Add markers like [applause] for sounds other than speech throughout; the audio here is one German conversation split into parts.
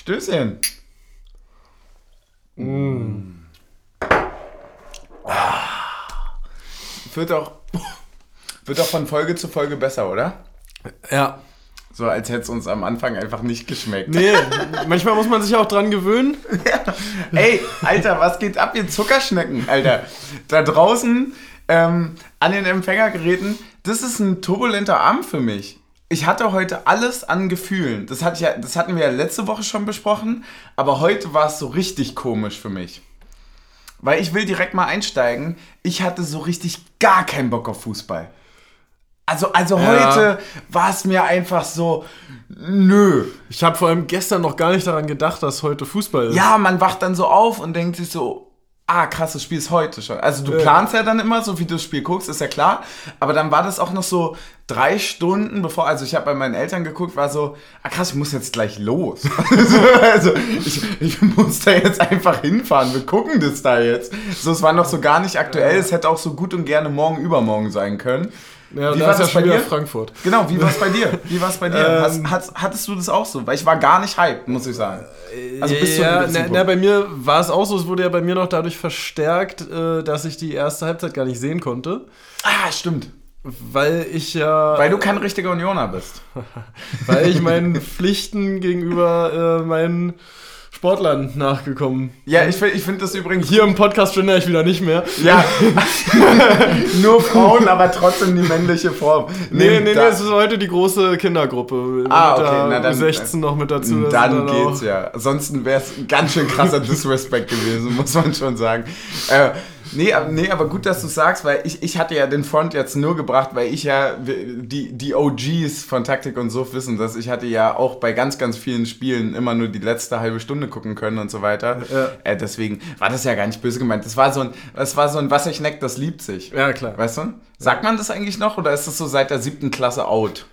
Stößchen. Mm. Wird auch, wird auch von Folge zu Folge besser, oder? Ja. So als hätte es uns am Anfang einfach nicht geschmeckt. Nee, manchmal muss man sich auch dran gewöhnen. Ja. Ey, Alter, was geht ab, ihr Zuckerschnecken, Alter? Da draußen ähm, an den Empfängergeräten, das ist ein turbulenter Abend für mich. Ich hatte heute alles an Gefühlen. Das, hatte ja, das hatten wir ja letzte Woche schon besprochen, aber heute war es so richtig komisch für mich. Weil ich will direkt mal einsteigen. Ich hatte so richtig gar keinen Bock auf Fußball. Also, also Ja. heute war es mir einfach so, nö. Ich habe vor allem gestern noch gar nicht daran gedacht, dass heute Fußball ist. Ja, man wacht dann so auf und denkt sich so, ah, krass, das Spiel ist heute schon. Also du planst ja dann immer, so wie du das Spiel guckst, ist ja klar. Aber dann war das auch noch so drei Stunden bevor, also ich habe bei meinen Eltern geguckt, war so, ah krass, ich muss jetzt gleich los. [laughs] also ich, ich muss da jetzt einfach hinfahren, wir gucken das da jetzt. So, es war noch so gar nicht aktuell, es hätte auch so gut und gerne morgen übermorgen sein können. Ja, Wie war ist ja das bei dir? Frankfurt. Genau, wie war es bei dir? Wie war es bei dir? Hast, Ähm, hast, hattest du das auch so? Weil ich war gar nicht hyped, muss ich sagen. Also bis ja, gewissen na, na, bei mir war es auch so, es wurde ja bei mir noch dadurch verstärkt, äh, dass ich die erste Halbzeit gar nicht sehen konnte. Ah, stimmt. Weil ich ja. Weil du kein richtiger Unioner bist. [laughs] weil ich meinen Pflichten gegenüber äh, meinen Sportlern nachgekommen. Ja, ich, ich finde das übrigens. Hier im Podcast gender ich wieder nicht mehr. Ja. [laughs] Nur Frauen, aber trotzdem die männliche Form. Nee, nee, nee, da- es ist heute die große Kindergruppe. Ah, okay, der na dann- 16 noch mit dazu. Dann sind geht's auch- ja. Ansonsten wäre es ein ganz schön krasser [laughs] Disrespect gewesen, muss man schon sagen. Äh, nee, aber- nee, aber gut, dass du sagst, weil ich, ich hatte ja den Front jetzt nur gebracht, weil ich ja die, die OGs von Taktik und so wissen, dass ich hatte ja auch bei ganz, ganz vielen Spielen immer nur die letzte halbe Stunde gucken können und so weiter. Ja. Äh, deswegen war das ja gar nicht böse gemeint. Das war so ein, das war so ein Was ich neck, das liebt sich. Ja, klar. Weißt du? Sagt man das eigentlich noch oder ist das so seit der siebten Klasse out?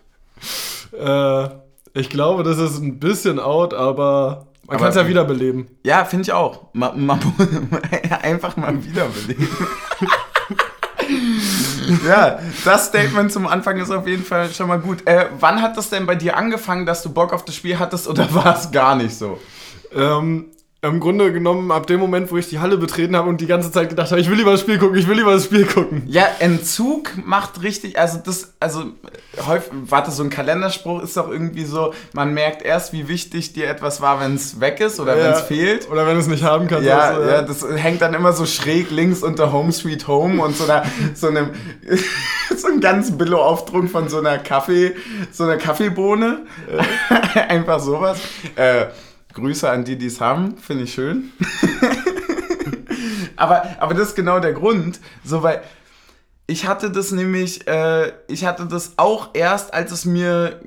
Äh, ich glaube, das ist ein bisschen out, aber man kann es ja wiederbeleben. Ja, finde ich auch. Ma, ma, [laughs] einfach mal wiederbeleben. [laughs] ja, das Statement zum Anfang ist auf jeden Fall schon mal gut. Äh, wann hat das denn bei dir angefangen, dass du Bock auf das Spiel hattest oder [laughs] war es gar nicht so? Ähm, Im Grunde genommen, ab dem Moment, wo ich die Halle betreten habe und die ganze Zeit gedacht habe, ich will lieber das Spiel gucken, ich will lieber das Spiel gucken. Ja, Entzug macht richtig, also das, also häufig, warte, so ein Kalenderspruch ist doch irgendwie so, man merkt erst, wie wichtig dir etwas war, wenn es weg ist oder wenn es fehlt. Oder wenn es nicht haben kannst. Ja, also, ja, das hängt dann immer so schräg links unter Home Sweet Home und so, einer, so einem [laughs] so ein ganz Billo-Aufdruck von so einer Kaffee, so einer Kaffeebohne. [laughs] Einfach sowas. Äh, Grüße an die, die es haben, finde ich schön. [laughs] aber, aber das ist genau der Grund, so weil ich hatte das nämlich, äh, ich hatte das auch erst, als es mir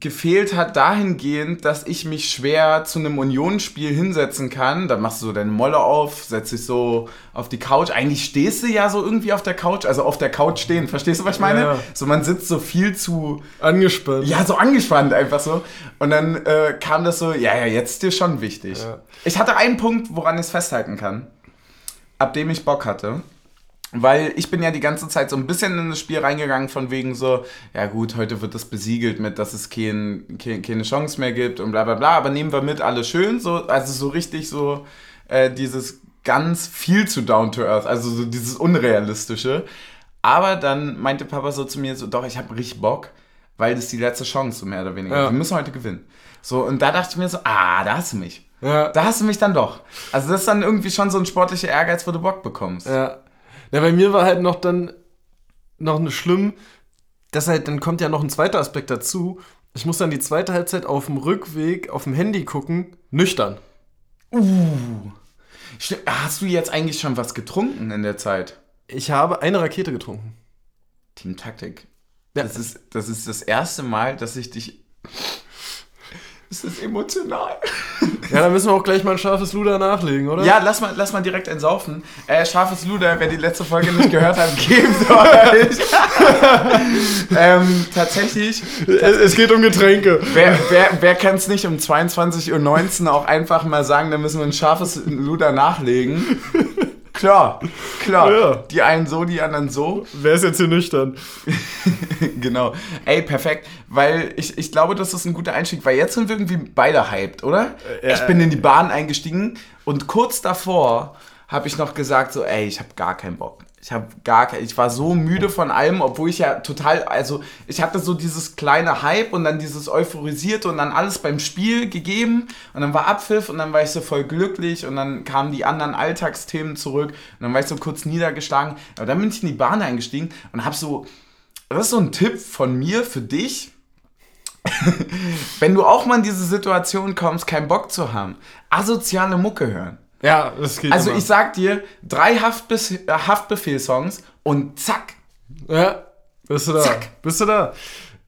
gefehlt hat dahingehend, dass ich mich schwer zu einem Unionsspiel hinsetzen kann. Da machst du so deine Molle auf, setzt dich so auf die Couch. Eigentlich stehst du ja so irgendwie auf der Couch, also auf der Couch stehen. Verstehst du, was ich meine? Ja. So man sitzt so viel zu, Angespannt. ja, so angespannt einfach so. Und dann äh, kam das so, ja, ja, jetzt ist dir schon wichtig. Ja. Ich hatte einen Punkt, woran ich es festhalten kann, ab dem ich Bock hatte. Weil ich bin ja die ganze Zeit so ein bisschen in das Spiel reingegangen von wegen so, ja gut, heute wird das besiegelt mit, dass es kein, kein, keine Chance mehr gibt und bla bla bla, aber nehmen wir mit, alles schön, so, also so richtig so äh, dieses ganz viel zu down to earth, also so dieses Unrealistische. Aber dann meinte Papa so zu mir so, doch, ich habe richtig Bock, weil das ist die letzte Chance, so mehr oder weniger. Ja. Wir müssen heute gewinnen. So, und da dachte ich mir so, ah, da hast du mich. Ja. Da hast du mich dann doch. Also das ist dann irgendwie schon so ein sportlicher Ehrgeiz, wo du Bock bekommst. Ja. Ja. Bei mir war halt noch dann noch eine schlimm, dass halt, dann kommt ja noch ein zweiter Aspekt dazu. Ich muss dann die zweite Halbzeit auf dem Rückweg auf dem Handy gucken, nüchtern. Stimmt, Hast du jetzt eigentlich schon was getrunken in der Zeit? Ich habe eine Rakete getrunken. Team Taktik. Ja. Das, ist, das ist das erste Mal, dass ich dich. Es ist emotional. Ja, dann müssen wir auch gleich mal ein scharfes Luder nachlegen, oder? Ja, lass mal, lass mal direkt entsaufen. Äh, scharfes Luder, wer die letzte Folge nicht gehört hat, gebt euch. [laughs] ähm, tatsächlich, Es, es geht um Getränke. wer, wer, wer kann es nicht um 22.19 Uhr auch einfach mal sagen, da müssen wir ein scharfes Luder nachlegen? Klar, klar. Ja. Die einen so, die anderen so. Wer ist jetzt hier nüchtern? [laughs] genau. Ey, perfekt. Weil ich, ich glaube, das ist ein guter Einstieg, weil jetzt sind wir irgendwie beide hyped, oder? Äh, ich bin in die Bahn eingestiegen und kurz davor habe ich noch gesagt, so, ey, ich habe gar keinen Bock. Ich habe gar kein, ich war so müde von allem, obwohl ich ja total, also ich hatte so dieses kleine Hype und dann dieses euphorisierte und dann alles beim Spiel gegeben und dann war Abpfiff und dann war ich so voll glücklich und dann kamen die anderen Alltagsthemen zurück und dann war ich so kurz niedergeschlagen. Aber dann bin ich in die Bahn eingestiegen und habe so, das ist so ein Tipp von mir für dich. [laughs] Wenn du auch mal in diese Situation kommst, keinen Bock zu haben, asoziale Mucke hören. Ja, das geht Also immer. ich sag dir, drei Haftbef äh, Haftbefehl-Songs und zack. Ja, bist du da. Zack. Bist du da.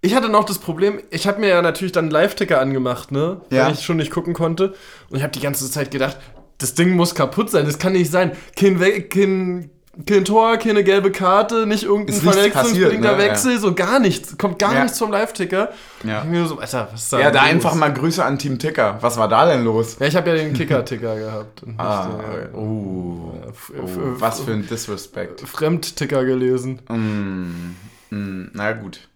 Ich hatte noch das Problem, ich habe mir ja natürlich dann einen Live-Ticker angemacht, ne? Ja. Weil ich schon nicht gucken konnte. Und ich habe die ganze Zeit gedacht, das Ding muss kaputt sein, das kann nicht sein. Kein, kein, kein Tor, keine gelbe Karte, nicht irgendein verletzungsbedingter ne? Wechsel, so gar nichts. Kommt gar Ja. nichts vom Live-Ticker. Ja. Ich mir so, Alter, was ist da Ja, da los? einfach mal Grüße an Team Ticker. Was war da denn los? Ja, ich habe ja den Kicker-Ticker gehabt. Ah, äh, oh, oh, was für ein Disrespect. Fremdticker gelesen. Mm, mm, na gut.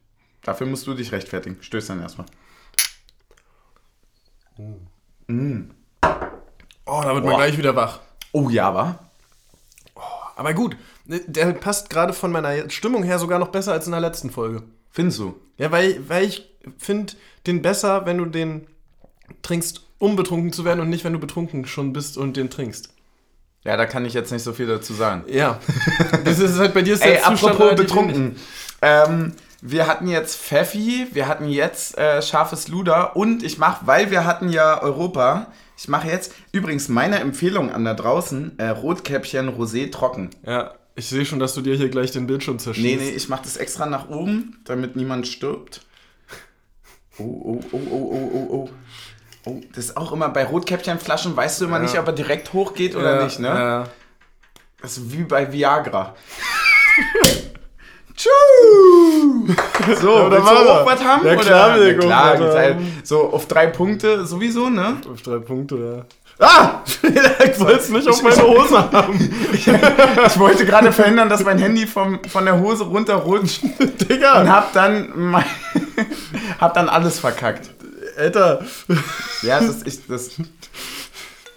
Dafür musst du dich rechtfertigen. Stöß dann erstmal. Oh, da wird man Boah. gleich wieder wach. Oh ja, wa? Aber gut, der passt gerade von meiner Stimmung her sogar noch besser als in der letzten Folge. Findest du? Ja, weil, weil ich finde den besser, wenn du den trinkst, um betrunken zu werden und nicht, wenn du betrunken schon bist und den trinkst. Ja, da kann ich jetzt nicht so viel dazu sagen. Ja. das ist halt bei dir ist Ey, der Zustand apropos betrunken. Ähm, wir hatten jetzt Pfeffi, wir hatten jetzt äh, scharfes Luder und ich mache, weil wir hatten ja Europa, ich mache jetzt übrigens meine Empfehlung an da draußen, äh, Rotkäppchen Rosé trocken. Ja, ich sehe schon, dass du dir hier gleich den Bildschirm zerschießt. Nee, nee, ich mache das extra nach oben, damit niemand stirbt. Oh, oh, oh, oh, oh, oh, oh. Oh, das ist auch immer bei Rotkäppchenflaschen, weißt du immer Ja. nicht, ob er direkt hochgeht oder ja, nicht, ne? Ja. Das ist wie bei Viagra. [laughs] Tschu! So, Ja, da willst du er. auch was haben? Ja, oder? klar ich Na klar, geht's halt so auf drei Punkte sowieso, ne? Auf drei Punkte, Ah! ja. [laughs] ich wollte es nicht auf meine Hose haben. [laughs] Ich wollte gerade verhindern, dass mein Handy vom, von der Hose runterrutscht [laughs] Digga. und hab dann, mein, hab dann alles verkackt. Alter, Ja, das ist, ich, das,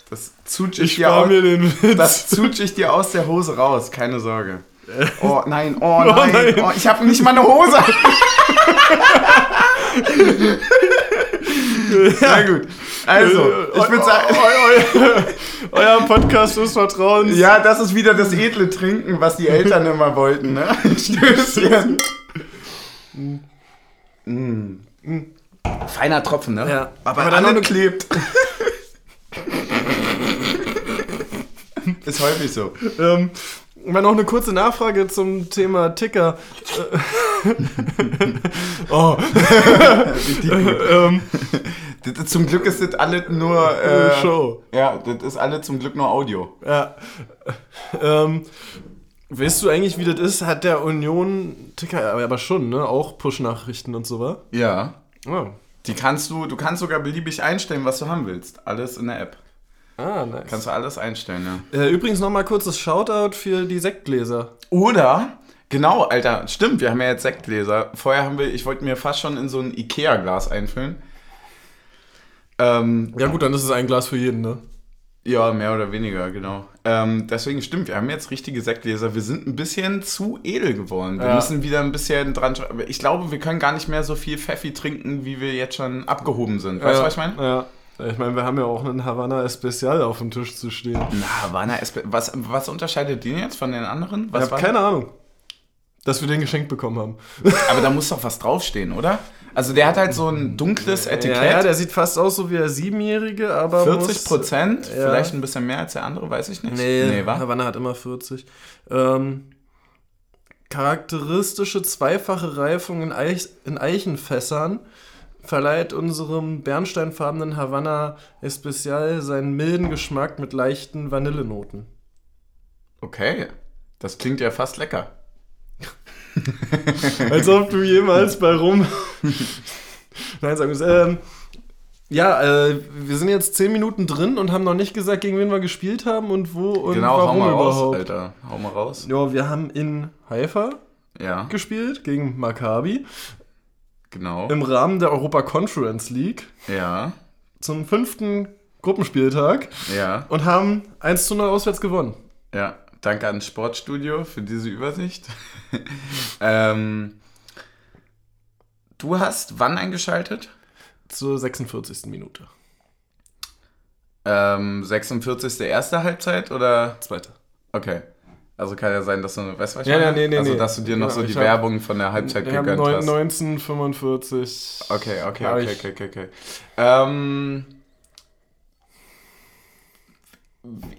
das zut ich, ich dir aus, mir den Witz. das zut ich dir aus der Hose raus, keine Sorge. Oh nein, oh [laughs] Oh nein, nein. oh, ich habe nicht mal eine Hose. Sehr [laughs] gut. Also, ich würde sagen, Eu- eu- Euer Podcast des Vertrauens. ja, das ist wieder das edle Trinken, was die Eltern immer wollten, ne? [laughs] Stößchen. Mm. Feiner Tropfen, ne? Ja. Aber, Aber dann alle klebt. ist häufig so. Ähm, mal noch eine kurze Nachfrage zum Thema Ticker. Äh, [laughs] oh. [laughs] ähm, Das zum Glück ist das alles nur äh, Show. Ja, das ist alles zum Glück nur Audio. Ja. Ähm, weißt du eigentlich, wie das ist? Hat der Union Ticker, aber schon, ne? Auch Push-Nachrichten und so, wa? Ja. Oh. Die kannst du, du kannst sogar beliebig einstellen, was du haben willst. Alles in der App. Ah, nice. Kannst du alles einstellen, ja. Äh, übrigens nochmal kurzes Shoutout für die Sektgläser. Oder, genau, Alter, stimmt, wir haben ja jetzt Sektgläser. Vorher haben wir, ich wollte mir fast schon in so ein Ikea-Glas einfüllen. Ähm, Ja gut, dann ist es ein Glas für jeden, ne? ja, mehr oder weniger, genau. Ähm, deswegen stimmt, wir haben jetzt richtige Sektgläser. Wir sind ein bisschen zu edel geworden. Wir Ja. müssen wieder ein bisschen dran. Ich glaube, wir können gar nicht mehr so viel Pfeffi trinken, wie wir jetzt schon abgehoben sind. Weißt du, ja, was ich meine? Ja. Ich meine, wir haben ja auch einen Havanna Especial auf dem Tisch zu stehen. Na, Havana Espe was, was unterscheidet den jetzt von den anderen? Ich Was habe war- keine Ahnung, dass wir den geschenkt bekommen haben. [laughs] Aber da muss doch was draufstehen, oder? Also der hat halt so ein dunkles Etikett. Ja, ja, der sieht fast aus so wie der Siebenjährige, aber 40 muss- Prozent, ja. vielleicht ein bisschen mehr als der andere, weiß ich nicht. Nee, nee wa? Havanna hat immer 40. Ähm, charakteristische zweifache Reifung in, Eich, in Eichenfässern verleiht unserem bernsteinfarbenen Havanna Especial seinen milden Geschmack mit leichten Vanillenoten. Okay, das klingt ja fast lecker. [laughs] Als ob du jemals bei Rum. [laughs] Nein, sag uns, ähm, Ja, äh, wir sind jetzt 10 Minuten drin und haben noch nicht gesagt, gegen wen wir gespielt haben und wo und Genau, hau warum mal überhaupt. raus, Alter. Hau mal raus. Ja, wir haben in Haifa Ja, gespielt gegen Maccabi genau. im Rahmen der Europa Conference League Ja, zum fünften Gruppenspieltag ja, und haben 1 zu 0 auswärts gewonnen. ja. Danke ans Sportstudio für diese Übersicht. [laughs] ähm, du hast wann eingeschaltet? Zur 46. Minute. Ähm, 46. erste Halbzeit oder? Zweite. Okay. Also kann ja sein, dass du, weißt du, was Ja, ja, nee, nee, Also, dass du dir noch Genau, so die hab- Werbung von der Halbzeit gegönnt neun- hast. 1945. Okay, okay, okay, okay, okay, okay. Ähm,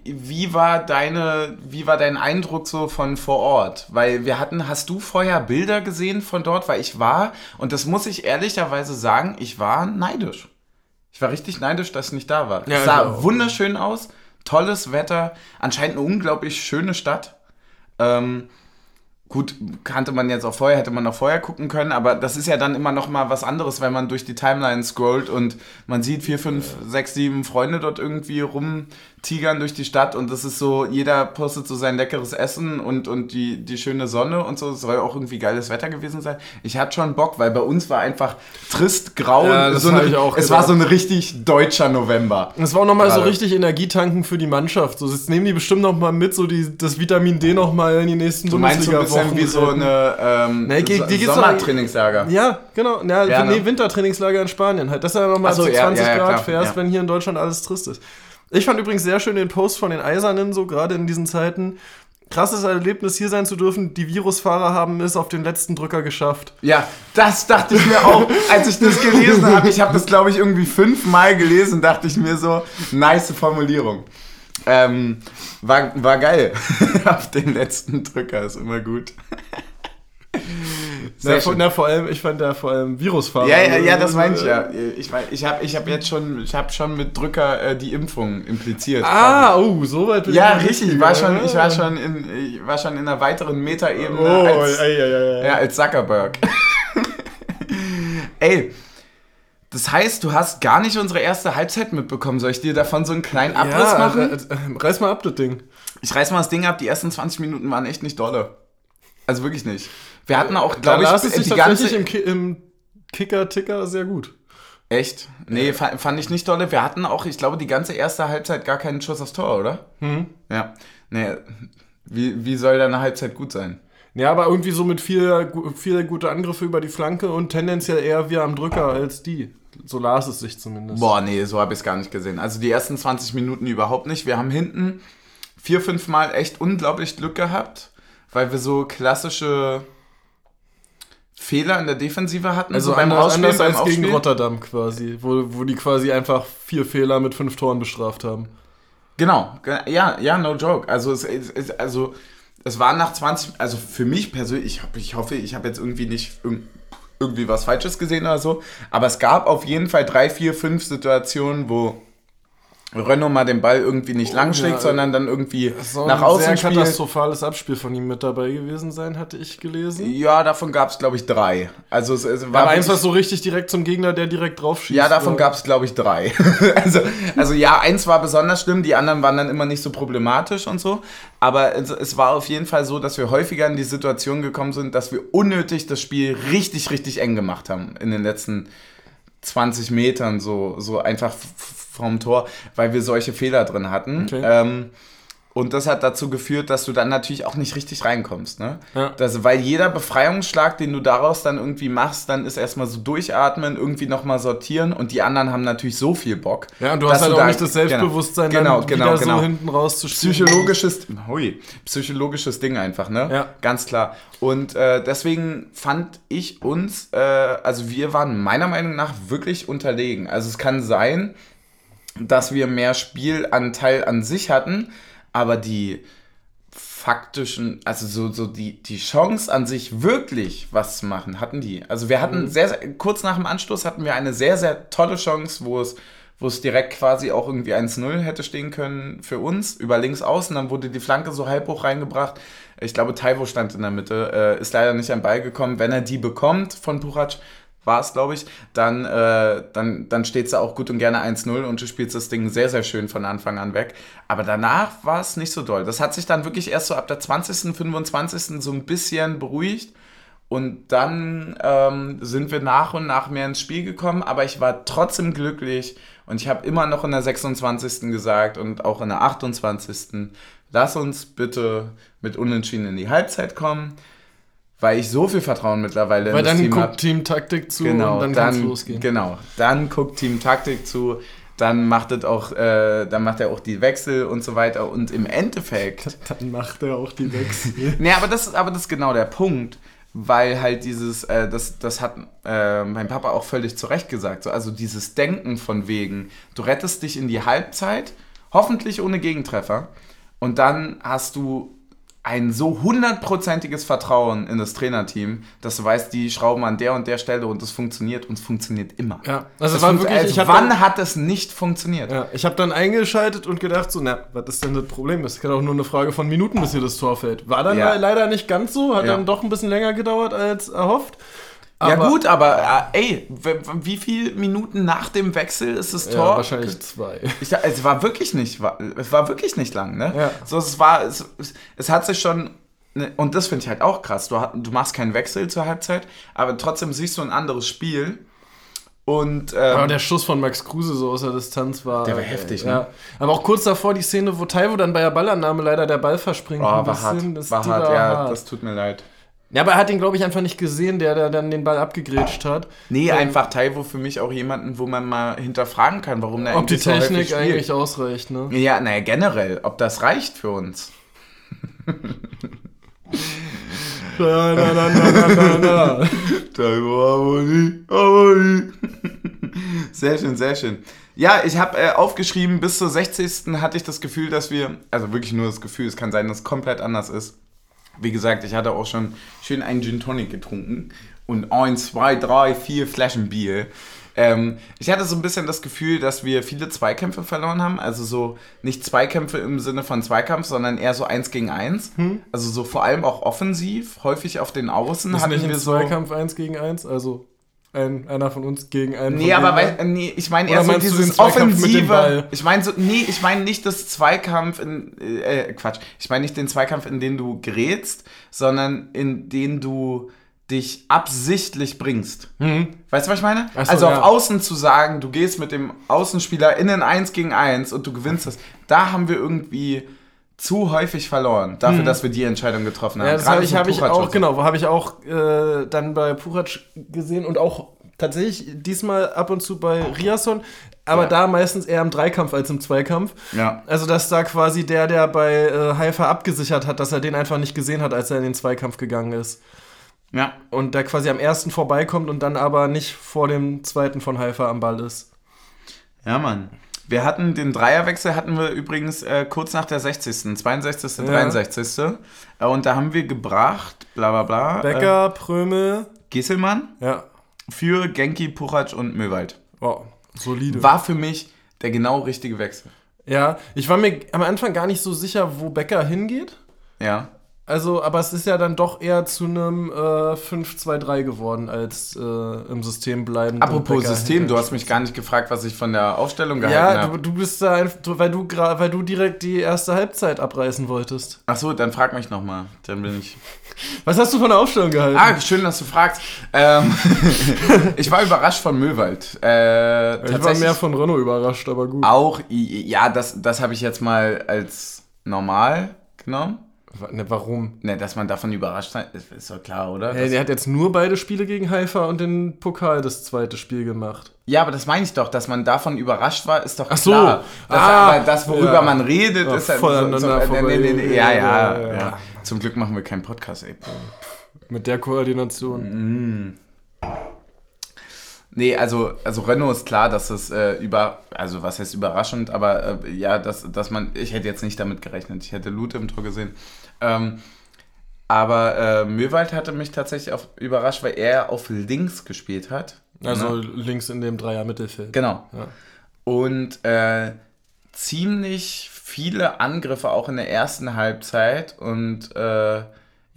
wie- war deine, wie war dein Eindruck so von vor Ort? Weil wir hatten, hast du vorher Bilder gesehen von dort? Weil ich war, und das muss ich ehrlicherweise sagen, ich war neidisch. Ich war richtig neidisch, dass ich nicht da war. Ja, es sah auch. wunderschön aus, tolles Wetter, anscheinend eine unglaublich schöne Stadt. Ähm, Gut, kannte man jetzt auch vorher, hätte man auch vorher gucken können, aber das ist ja dann immer noch mal was anderes, wenn man durch die Timeline scrollt und man sieht vier, fünf, sechs, sieben Freunde dort irgendwie rumtigern durch die Stadt und das ist so, jeder postet so sein leckeres Essen und, und die, die schöne Sonne und so. Es soll auch irgendwie geiles Wetter gewesen sein. Ich hatte schon Bock, weil bei uns war einfach trist, grau. Ja, das so hab eine, ich auch es gedacht. war so ein richtig deutscher November. Es war auch nochmal so richtig Energietanken für die Mannschaft. So, jetzt nehmen die bestimmt nochmal mit, so die, das Vitamin D nochmal in die nächsten Du meinst so ein bisschen wie so eine ähm, Nee, geht- doch- Sommertrainingslager. Ja, genau. Ja, ne? nee, Wintertrainingslager in Spanien halt. Dass du ja nochmal so, zu ja, 20 ja, ja, Grad klar, fährst, wenn hier in Deutschland alles trist ist. Ich fand übrigens sehr schön den Post von den Eisernen, so gerade in diesen Zeiten. Krasses Erlebnis, hier sein zu dürfen. Die Virusfahrer haben es auf den letzten Drücker geschafft. Ja, das dachte ich mir auch, als ich das gelesen habe. Ich habe das, glaube ich, irgendwie fünfmal gelesen, dachte ich mir so, nice Formulierung. Ähm, war, war geil. [laughs] Auf den letzten Drücker ist immer gut. Na, vor, na, vor allem, ich fand da vor allem Virusfahrer. Ja, ja, ja, das meine ich Äh, ja. Ich, mein, ich habe ich hab jetzt schon, ich hab schon mit Drücker äh, die Impfung impliziert. Ah, oh, so weit bin ja, noch nicht richtig. Ich war, schon, ich, war schon in, ich war schon in einer weiteren Metaebene Oh, als, ey, ey. Ja, als Zuckerberg. [laughs] Ey, das heißt, du hast gar nicht unsere erste Halbzeit mitbekommen. Soll ich dir davon so einen kleinen Abriss ja, machen? äh, äh, reiß mal ab, das Ding. Ich reiß mal das Ding ab, die ersten 20 Minuten waren echt nicht dolle. Also wirklich nicht. Wir hatten auch, Da glaube ich, es sich die ganze... im, Ki im Kicker-Ticker sehr gut. Echt? Nee, fa- fand ich nicht dolle. Wir hatten auch, ich glaube, die ganze erste Halbzeit gar keinen Schuss aufs Tor, oder? Mhm. Ja. Nee, wie, wie soll deine Halbzeit gut sein? Ja, aber irgendwie so mit viel, viel gute Angriffe über die Flanke und tendenziell eher wir am Drücker als die. So las es sich zumindest. Boah, nee, so habe ich es gar nicht gesehen. Also die ersten 20 Minuten überhaupt nicht. Wir haben hinten vier, fünf Mal echt unglaublich Glück gehabt, weil wir so klassische Fehler in der Defensive hatten. Also so beim anders, anders als gegen Aufspielen. Rotterdam quasi, wo, wo die quasi einfach vier Fehler mit fünf Toren bestraft haben. Genau, ge- ja, ja, no joke. Also es, es, also es war nach 20, also für mich persönlich, ich, hoffe, ich habe jetzt irgendwie nicht irg- irgendwie was Falsches gesehen oder so, aber es gab auf jeden Fall drei, vier, fünf Situationen, wo Renault mal den Ball irgendwie nicht lang schlägt, ja, sondern dann irgendwie Es soll nach ein außen sehr spielt. katastrophales Abspiel von ihm mit dabei gewesen sein, hatte ich gelesen. Ja, davon gab es, glaube ich, drei. Also es, es war Aber eins, was so richtig direkt zum Gegner, der direkt drauf schießt. Ja, davon gab es, glaube ich, drei. [laughs] also, also ja, eins war besonders schlimm, die anderen waren dann immer nicht so problematisch und so. Aber es, es war auf jeden Fall so, dass wir häufiger in die Situation gekommen sind, dass wir unnötig das Spiel richtig, richtig eng gemacht haben in den letzten 20 Metern, so, so einfach vom Tor, weil wir solche Fehler drin hatten. Okay. Ähm, und das hat dazu geführt, dass du dann natürlich auch nicht richtig reinkommst. Ne? Ja. Das, weil jeder Befreiungsschlag, den du daraus dann irgendwie machst, dann ist erstmal so durchatmen, irgendwie nochmal sortieren und die anderen haben natürlich so viel Bock. Ja, und du hast halt auch da- nicht das Selbstbewusstsein, genau, dann genau, wieder genau. so hinten rauszuspielen. Psychologisches, hui, psychologisches Ding einfach, ne? Ja. Ganz klar. Und äh, deswegen fand ich uns, äh, also wir waren meiner Meinung nach wirklich unterlegen. Also es kann sein, dass wir mehr Spielanteil an sich hatten, aber die faktischen, also so, so die, die Chance an sich wirklich was zu machen, hatten die. Also wir hatten sehr, sehr, kurz nach dem Anstoß hatten wir eine sehr, sehr tolle Chance, wo es, wo es direkt quasi auch irgendwie 1-0 hätte stehen können für uns, über links außen, dann wurde die Flanke so halb hoch reingebracht. Ich glaube, Taiwo stand in der Mitte, äh, ist leider nicht am Ball gekommen. Wenn er die bekommt von Puchac, war es, glaube ich, dann, äh, dann, dann steht es da auch gut und gerne 1-0 und du spielst das Ding sehr, sehr schön von Anfang an weg. Aber danach war es nicht so doll. Das hat sich dann wirklich erst so ab der 20., 25. so ein bisschen beruhigt. Und dann ähm, sind wir nach und nach mehr ins Spiel gekommen, aber ich war trotzdem glücklich und ich habe immer noch in der 26. gesagt und auch in der 28. Lass uns bitte mit Unentschieden in die Halbzeit kommen weil ich so viel Vertrauen mittlerweile weil in das dann Team guckt habe. Team Taktik zu Genau, und dann, dann, kann es losgehen. Genau, dann guckt Team Taktik zu, dann macht es auch, äh, dann macht er auch die Wechsel und so weiter. Und im Endeffekt. [laughs] Dann macht er auch die Wechsel. [laughs] nee, aber das, ist- aber das ist genau der Punkt, weil halt dieses, äh, das, das hat äh, mein Papa auch völlig zu Recht gesagt. So, also dieses Denken von wegen, du rettest dich in die Halbzeit, hoffentlich ohne Gegentreffer, und dann hast du ein so hundertprozentiges Vertrauen in das Trainerteam, dass du weißt, die schrauben an der und der Stelle und es funktioniert und es funktioniert immer. Ja, also war wirklich, also wann dann- hat es nicht funktioniert? Ja, ich habe dann eingeschaltet und gedacht so, na, was ist denn das Problem? Es ist auch nur eine Frage von Minuten, bis hier das Tor fällt. War dann Ja. le- leider nicht ganz so, hat Ja. dann doch ein bisschen länger gedauert als erhofft. Ja Aber- gut, aber äh, ey, wie viele Minuten nach dem Wechsel ist das Ja, Tor? wahrscheinlich zwei. Ich, es war wirklich nicht, war, es war wirklich nicht lang, ne? Ja. So, es war, es, es, hat sich schon, ne, und das finde ich halt auch krass. Du, du machst keinen Wechsel zur Halbzeit, aber trotzdem siehst du ein anderes Spiel. Und ähm, Aber der Schuss von Max Kruse so aus der Distanz war. Der war heftig, ja. ne? Aber auch kurz davor die Szene, wo Taiwo dann bei der Ballannahme leider der Ball verspringt. oh, war hart, bisschen. Das- war hart, war ja, hart. das tut mir leid. Ja, aber er hat ihn, glaube ich, einfach nicht gesehen, der, der dann den Ball abgegrätscht hat. Nee, Ähm, einfach Taiwo für mich auch jemanden, wo man mal hinterfragen kann, warum der Ob die so Technik spielt. eigentlich ausreicht, ne? Ja, naja, generell, ob das reicht für uns. Na, na, na, na, na, na. Taiwo, aber nie, aber nie. Sehr schön, sehr schön. Ja, ich habe äh, aufgeschrieben, bis zur 60. hatte ich das Gefühl, dass wir, also wirklich nur das Gefühl, es kann sein, dass es komplett anders ist. Wie gesagt, ich hatte auch schon schön einen Gin Tonic getrunken und ein, zwei, drei, vier Flaschen Bier. Ähm, ich hatte so ein bisschen das Gefühl, dass wir viele Zweikämpfe verloren haben. Also so nicht Zweikämpfe im Sinne von Zweikampf, sondern eher so eins gegen eins. Also so vor allem auch offensiv, häufig auf den Außen Ist hatten nicht wir ein so. Zweikampf 1 gegen 1, also ein, einer von uns gegen einen Nee, aber weil, nee, ich meine eher so dieses offensive. Ich meine so, nee, ich meine nicht das Zweikampf in, äh, Quatsch. Ich meine nicht den Zweikampf, in den du gerätst, sondern in den du dich absichtlich bringst. Weißt du, was ich meine? Mhm. So, also ja. auf Außen zu sagen, du gehst mit dem Außenspieler in ein 1 gegen 1 und du gewinnst das, da haben wir irgendwie zu häufig verloren, dafür, dass wir die Entscheidung getroffen haben. Ja, das habe ich, hab ich auch, genau, habe ich auch äh, dann bei Purac gesehen und auch tatsächlich diesmal ab und zu bei Riasson, aber Ja. da meistens eher im Dreikampf als im Zweikampf. Ja. Also, dass da quasi der, der bei äh, Haifa abgesichert hat, dass er den einfach nicht gesehen hat, als er in den Zweikampf gegangen ist. Ja. Und der quasi am ersten vorbeikommt und dann aber nicht vor dem zweiten von Haifa am Ball ist. Ja, Mann. Wir hatten den Dreierwechsel, hatten wir übrigens äh, kurz nach der 60., 62., Ja. 63. Äh, und da haben wir gebracht, bla bla bla, äh, Becker, Prömel, Gieselmann ja. für Genki, Puchac und Möwald. Oh, solide. War für mich der genau richtige Wechsel. ja, ich war mir am Anfang gar nicht so sicher, wo Becker hingeht. Ja. Also, aber es ist ja dann doch eher zu einem äh, 5-2-3 geworden, als äh, im System bleiben. Apropos System, du hast mich gar nicht gefragt, was ich von der Aufstellung gehalten Ja, du, habe. du bist da einfach, weil du weil du direkt die erste Halbzeit abreißen wolltest. Achso, dann frag mich nochmal. Dann bin ich. [laughs] Was hast du von der Aufstellung gehalten? Ah, schön, dass du fragst. Ähm, [laughs] ich war überrascht von Möwald. Äh, ich war mehr von Renault überrascht, aber gut. Auch, ja, das, das habe ich jetzt mal als normal genommen. Ne, warum? Ne, dass man davon überrascht sein, ist, ist doch klar, oder? Hey, der hat jetzt nur beide Spiele gegen Haifa und den Pokal das zweite Spiel gemacht. ja, aber das meine ich doch, dass man davon überrascht war, ist doch Ach so. klar. Das, Ah, aber das, worüber ja. man redet, Ja, ist ja voll aneinander äh, nee, nee, nee, ja, ja, ja, Ja. Zum Glück machen wir keinen Podcast, ey. Mit der Koordination. Nee, also, also Renault ist klar, dass es äh, über, also was heißt überraschend, aber äh, ja, dass, dass man, ich hätte jetzt nicht damit gerechnet, ich hätte Lute im Tor gesehen. Ähm, aber äh, Möwald hatte mich tatsächlich auf, überrascht, weil er auf links gespielt hat. Also Ne? links in dem Dreier-Mittelfeld. Genau. Ja. Und äh, ziemlich viele Angriffe auch in der ersten Halbzeit und äh,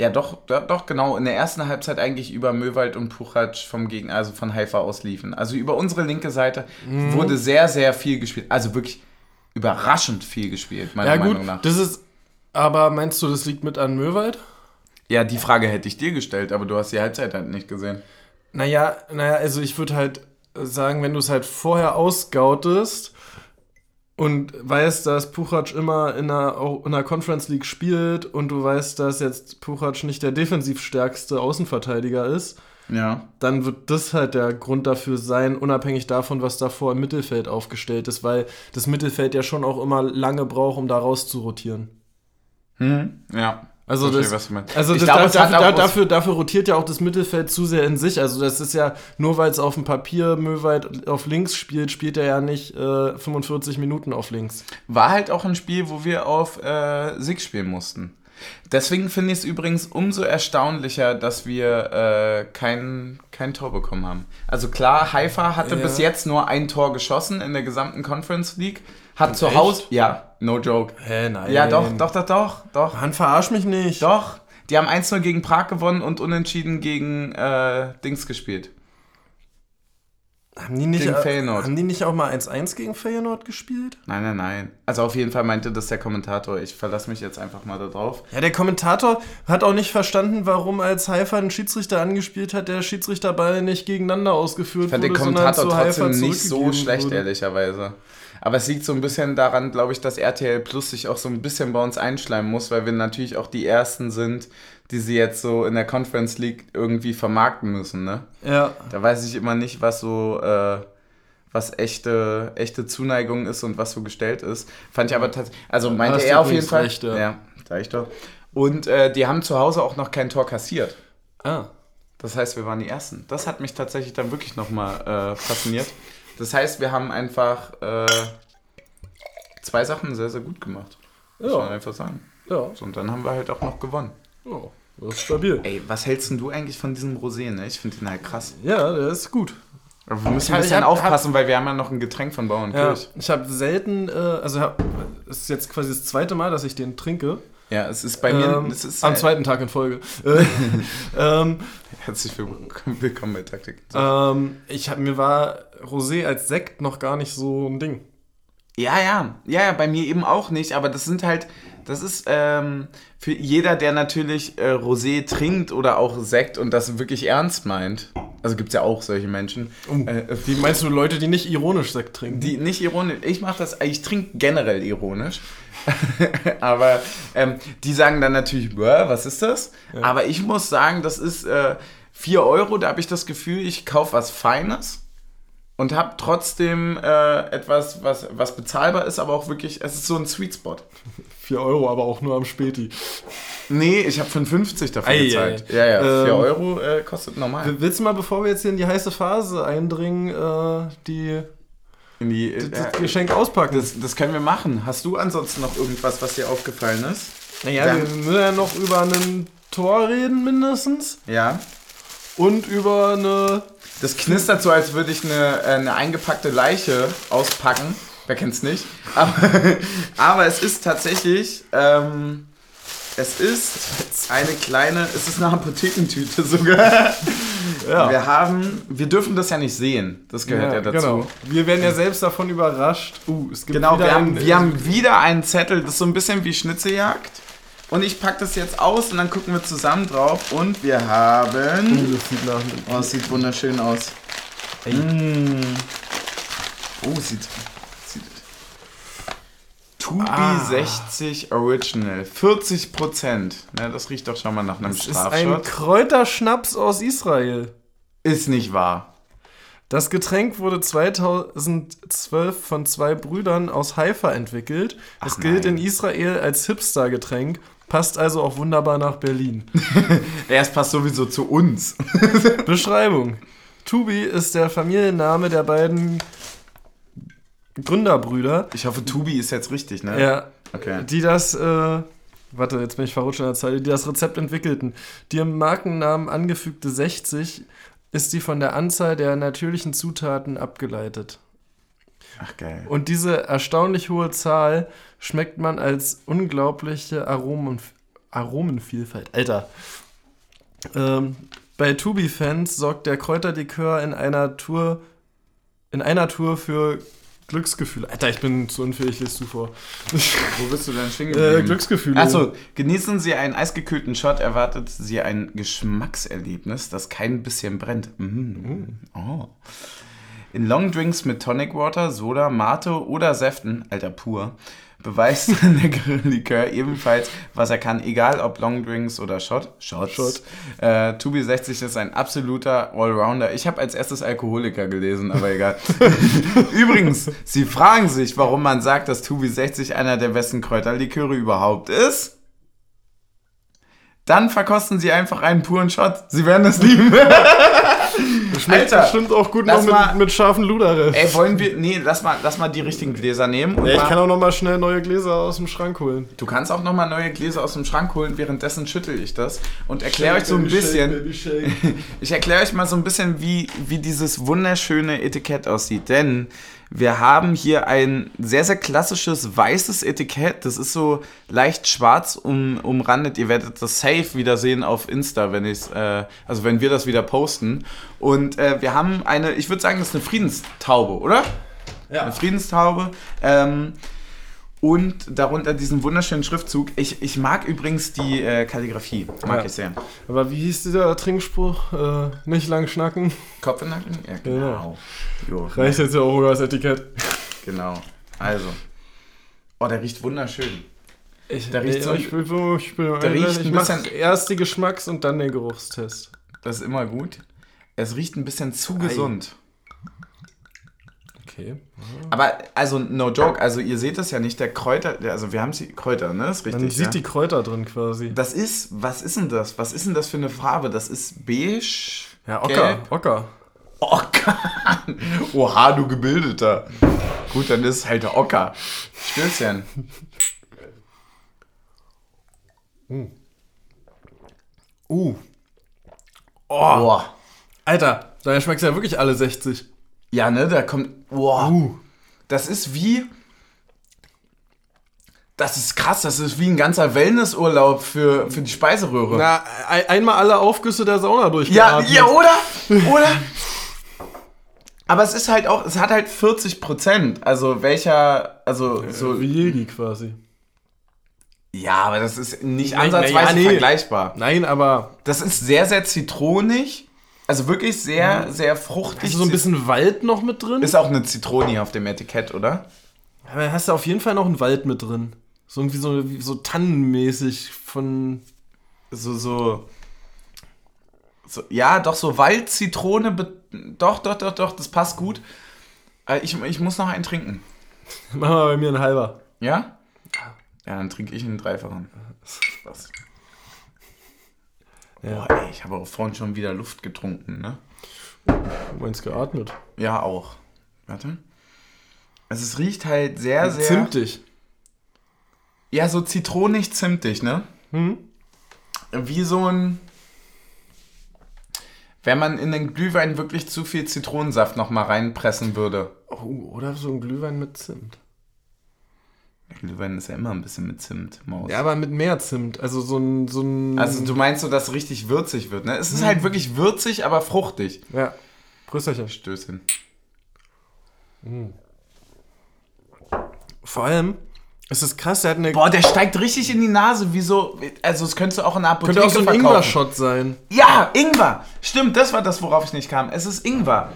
Ja, doch, doch, doch, genau. In der ersten Halbzeit eigentlich über Möwald und Puchac vom Gegner, also von Haifa aus liefen. Also über unsere linke Seite Mhm. wurde sehr, sehr viel gespielt. Also wirklich überraschend viel gespielt, meiner Ja, gut, Meinung nach. das ist. Aber meinst du, das liegt mit an Möwald? Ja, die Frage hätte ich dir gestellt, aber du hast die Halbzeit halt nicht gesehen. Naja, naja, also ich würde halt sagen, wenn du es halt vorher ausgautest und weißt, dass Puchac immer in einer, in einer Conference League spielt und du weißt, dass jetzt Puchac nicht der defensiv stärkste Außenverteidiger ist, Ja. dann wird das halt der Grund dafür sein, unabhängig davon, was davor im Mittelfeld aufgestellt ist, weil das Mittelfeld ja schon auch immer lange braucht, um da raus zu rotieren. Hm? Ja. Also, das, also das, glaube, dafür, rotiert ja auch das Mittelfeld zu sehr in sich. Also das ist ja, nur weil es auf dem Papier Möwald auf links spielt, spielt er ja nicht äh, 45 Minuten auf links. War halt auch ein Spiel, wo wir auf äh, Sieg spielen mussten. Deswegen finde ich es übrigens umso erstaunlicher, dass wir äh, kein, kein Tor bekommen haben. Also klar, Haifa hatte Ja. bis jetzt nur ein Tor geschossen in der gesamten Conference League. Hat zu Echt? Hause. Ja, no joke. Hä, nein. Ja, doch, doch, doch, doch, doch. Mann, verarsch mich nicht. Doch. Die haben 1-0 gegen Prag gewonnen und unentschieden gegen äh, Dings gespielt. Haben die nicht, Gegen äh, haben die nicht auch mal 1-1 gegen Feyenoord gespielt? Nein, nein, nein. Also auf jeden Fall meinte das der Kommentator. Ich verlasse mich jetzt einfach mal darauf. Ja, der Kommentator hat auch nicht verstanden, warum als Haifa einen Schiedsrichter angespielt hat, der Schiedsrichterball nicht gegeneinander ausgeführt Ich fand den wurde, Kommentator zu Haifa trotzdem nicht so schlecht, wurde. ehrlicherweise. Aber es liegt so ein bisschen daran, glaube ich, dass RTL Plus sich auch so ein bisschen bei uns einschleimen muss, weil wir natürlich auch die Ersten sind, die sie jetzt so in der Conference League irgendwie vermarkten müssen, ne? Ja. Da weiß ich immer nicht, was so, äh, was echte, echte Zuneigung ist und was so gestellt ist. Fand ich aber tatsächlich, also meinte er auf jeden Fall. recht, ja. ja, sag ich doch. Und äh, die haben zu Hause auch noch kein Tor kassiert. Ah. Das heißt, wir waren die Ersten. Das hat mich tatsächlich dann wirklich nochmal äh, fasziniert. Das heißt, wir haben einfach äh, zwei Sachen sehr, sehr gut gemacht. Muss man Ja. einfach sagen. Ja. So, und dann haben wir halt auch noch gewonnen. Oh, das ist stabil. Ey, was hältst denn du eigentlich von diesem Rosé, ne? Ich finde den halt krass. Ja, der ist gut. Aber wir müssen Ja, ein bisschen hab- aufpassen, weil wir haben ja noch ein Getränk von Ja, Bauernkirch. ich habe selten, äh, also hab, es ist jetzt quasi das zweite Mal, dass ich den trinke. Ja. es ist bei mir, Ähm, ist am äh, zweiten Tag in Folge. [laughs] Äh, ähm, Herzlich willkommen, willkommen bei Taktik. So. ähm, ich hab, mir war Rosé als Sekt noch gar nicht so ein Ding. Ja, ja, ja, ja, bei mir eben auch nicht, aber das sind halt, das ist ähm, für jeder, der natürlich äh, Rosé trinkt oder auch Sekt und das wirklich ernst meint. Also gibt es ja auch solche Menschen. Äh, Wie meinst du Leute, die nicht ironisch Sekt trinken? die nicht ironisch, ich mache das, ich trinke generell ironisch. [laughs] aber ähm, die sagen dann natürlich, "Bäh, was ist das? Aber ich muss sagen, das ist äh, 4 Euro, da habe ich das Gefühl, ich kaufe was Feines und habe trotzdem äh, etwas, was, was bezahlbar ist, aber auch wirklich, es ist so ein Sweet Spot. [laughs] 4 Euro, aber auch nur am Späti. Nee, ich habe 55 dafür Ei, gezahlt. ei. Ja, ja, 4 Ähm, Euro äh, kostet normal. Willst du mal, bevor wir jetzt hier in die heiße Phase eindringen, äh, die, In die, äh, das Geschenk auspacken? das, das können wir machen. Hast du ansonsten noch irgendwas, was dir aufgefallen ist? naja, wir wir müssen ja noch über ein Tor reden mindestens. Ja. Und über eine Das knistert so, als würde ich eine, äh, eine eingepackte Leiche auspacken. Wer kennt's nicht? Aber, [laughs] aber es ist tatsächlich, ähm, es ist eine kleine, es ist eine Apothekentüte sogar. [laughs] Ja. Wir haben, wir dürfen das ja nicht sehen. Das gehört ja, dazu. Genau. Wir werden ja selbst davon überrascht. Uh, es gibt Genau, wir haben, wir haben wieder einen Zettel, das ist so ein bisschen wie Schnitzeljagd. Und ich packe das jetzt aus und dann gucken wir zusammen drauf. Und wir haben. Uh, das sieht nach Oh, es sieht wunderschön aus. Mm. Oh, sieht. sieht Tubi Ah. 60 Original. 40 Prozent. Ja, das riecht doch schon mal nach einem Das ist ein. Kräuterschnaps aus Israel. Ist nicht wahr. Das Getränk wurde 2012 von zwei Brüdern aus Haifa entwickelt. Es Ach gilt nein. in Israel als Hipster-Getränk, passt also auch wunderbar nach Berlin. [laughs] Ja, es passt sowieso zu uns. [laughs] Beschreibung. Tubi ist der Familienname der beiden Gründerbrüder, Ich hoffe, Tubi ist jetzt richtig, ne? ja, Okay. die das, äh, warte, jetzt bin ich verrutscht in der Zeile, die das Rezept entwickelten. Die im Markennamen angefügte 60 ist die von der Anzahl der natürlichen Zutaten abgeleitet. Ach, geil. Und diese erstaunlich hohe Zahl schmeckt man als unglaubliche Aromen, Aromenvielfalt. Alter. Ähm, bei Tubi-Fans sorgt der Kräuterlikör in einer Tour in einer Tour für Glücksgefühle. Alter, ich bin zu unfähig, liest du vor. Wo bist du denn stehen Äh, geblieben? Glücksgefühle. Achso, genießen Sie einen eisgekühlten Shot, erwartet Sie ein Geschmackserlebnis, das kein bisschen brennt. Mm. Oh. In Longdrinks mit Tonic Water, Soda, Mate oder Säften, alter pur, beweist [laughs] der Likör ebenfalls, was er kann, egal ob Longdrinks oder Shot. Shots. Shot. Äh, Tubi 60 ist ein absoluter Allrounder. Ich habe als erstes Alkoholiker gelesen, aber egal. [laughs] Übrigens, Sie fragen sich, warum man sagt, dass Tubi 60 einer der besten Kräuterliköre überhaupt ist? Dann verkosten Sie einfach einen puren Shot. Sie werden es lieben. [laughs] Schmeckt Alter, bestimmt auch gut noch mal- mit, mit scharfen Luderriff. Ey, wollen wir. Nee, lass mal, lass mal die richtigen Gläser nehmen. Und Ja, ich mal, kann auch noch mal schnell neue Gläser aus dem Schrank holen. du kannst auch nochmal neue Gläser aus dem Schrank holen. Währenddessen schüttel ich das und erkläre euch so ein bisschen. Shake. [laughs] Ich erkläre euch mal so ein bisschen, wie, wie dieses wunderschöne Etikett aussieht. Denn wir haben hier ein sehr, sehr klassisches weißes Etikett. Das ist so leicht schwarz um, umrandet. Ihr werdet das safe wieder sehen auf Insta, wenn ich's, äh, also wenn wir das wieder posten. Und äh, wir haben eine, ich würde sagen, das ist eine Friedenstaube, oder? Ja. Eine Friedenstaube. Ähm, und darunter diesen wunderschönen Schriftzug. Ich, ich mag übrigens die äh, Kalligrafie. Mag Ja. ich sehr. Aber wie hieß dieser Trinkspruch? Äh, nicht lang schnacken. Kopf in Nacken? Ja, genau. Jo, Reicht jetzt ja auch sogar das Etikett. Genau. Also. Oh, der riecht wunderschön. Ich, Der riecht so- ich, will, ich, will, der riecht ich ein mach erst die Geschmacks- und dann den Geruchstest. Das ist immer gut. Es riecht ein bisschen zu gesund. Okay. Aber, also, no joke, also ihr seht das ja nicht, der Kräuter, also wir haben sie, Kräuter, ne? Ist richtig. Man sieht ja? die Kräuter drin quasi. Das ist, was ist denn das? Was ist denn das für eine Farbe? Das ist beige. Ja, Ocker. Gelb. Ocker. Ocker. [laughs] Oha, du Gebildeter. Gut, dann ist es halt der Ocker. Stößchen. [laughs] Uh. Oh. Boah. Alter, da schmeckt ja wirklich alle 60. Ja, ne, da kommt. Boah. Uh. Das ist wie. Das ist krass, das ist wie ein ganzer Wellnessurlaub für, für die Speiseröhre. Na, ein, einmal alle Aufgüsse der Sauna ja, durchgeatmet. ja, oder? Oder? Aber es ist halt auch, es hat halt 40 Prozent. Also welcher, also so. Wie Jedi quasi. Ja, aber das ist nicht ansatzweise ja, nee. vergleichbar. Nein, aber Das ist sehr, sehr zitronig. Also wirklich sehr, sehr fruchtig. ist so ein bisschen Wald noch mit drin? Ist auch eine Zitrone auf dem Etikett, oder? Aber hast du auf jeden Fall noch einen Wald mit drin. So irgendwie so, so tannenmäßig von. so, so, so ja, doch, so Waldzitrone, be- doch, doch, doch, doch, das passt gut. Äh, Ich, ich muss noch einen trinken. [laughs] Mach mal bei mir ein halber. Ja? Ja, dann trinke ich einen Dreifachen. Spaß. [laughs] Ja. Boah, ey, ich habe auch vorhin schon wieder Luft getrunken, ne? Du meinst geatmet. Ja, auch. Warte. Also es riecht halt sehr, sehr... Zimtig. Ja, so zitronig-zimtig, ne? Hm? Wie so ein... Wenn man in den Glühwein wirklich zu viel Zitronensaft nochmal reinpressen würde. Oh, oder so ein Glühwein mit Zimt. Glühwein ist ja immer ein bisschen mit Zimt, Maus. Ja, aber mit mehr Zimt. Also so ein. So ein Also du meinst so, dass es richtig würzig wird, ne? Es ist halt wirklich würzig, aber fruchtig. ja. Prösterchen. Stößchen. Vor allem, es ist krass, der hat eine. Boah, der steigt richtig in die Nase, wie so... Also das könntest du auch in der Apotheke könnte auch so ein. Ingwer-Shot sein. Ja, Ingwer. Stimmt, das war das, worauf ich nicht kam. Es ist Ingwer.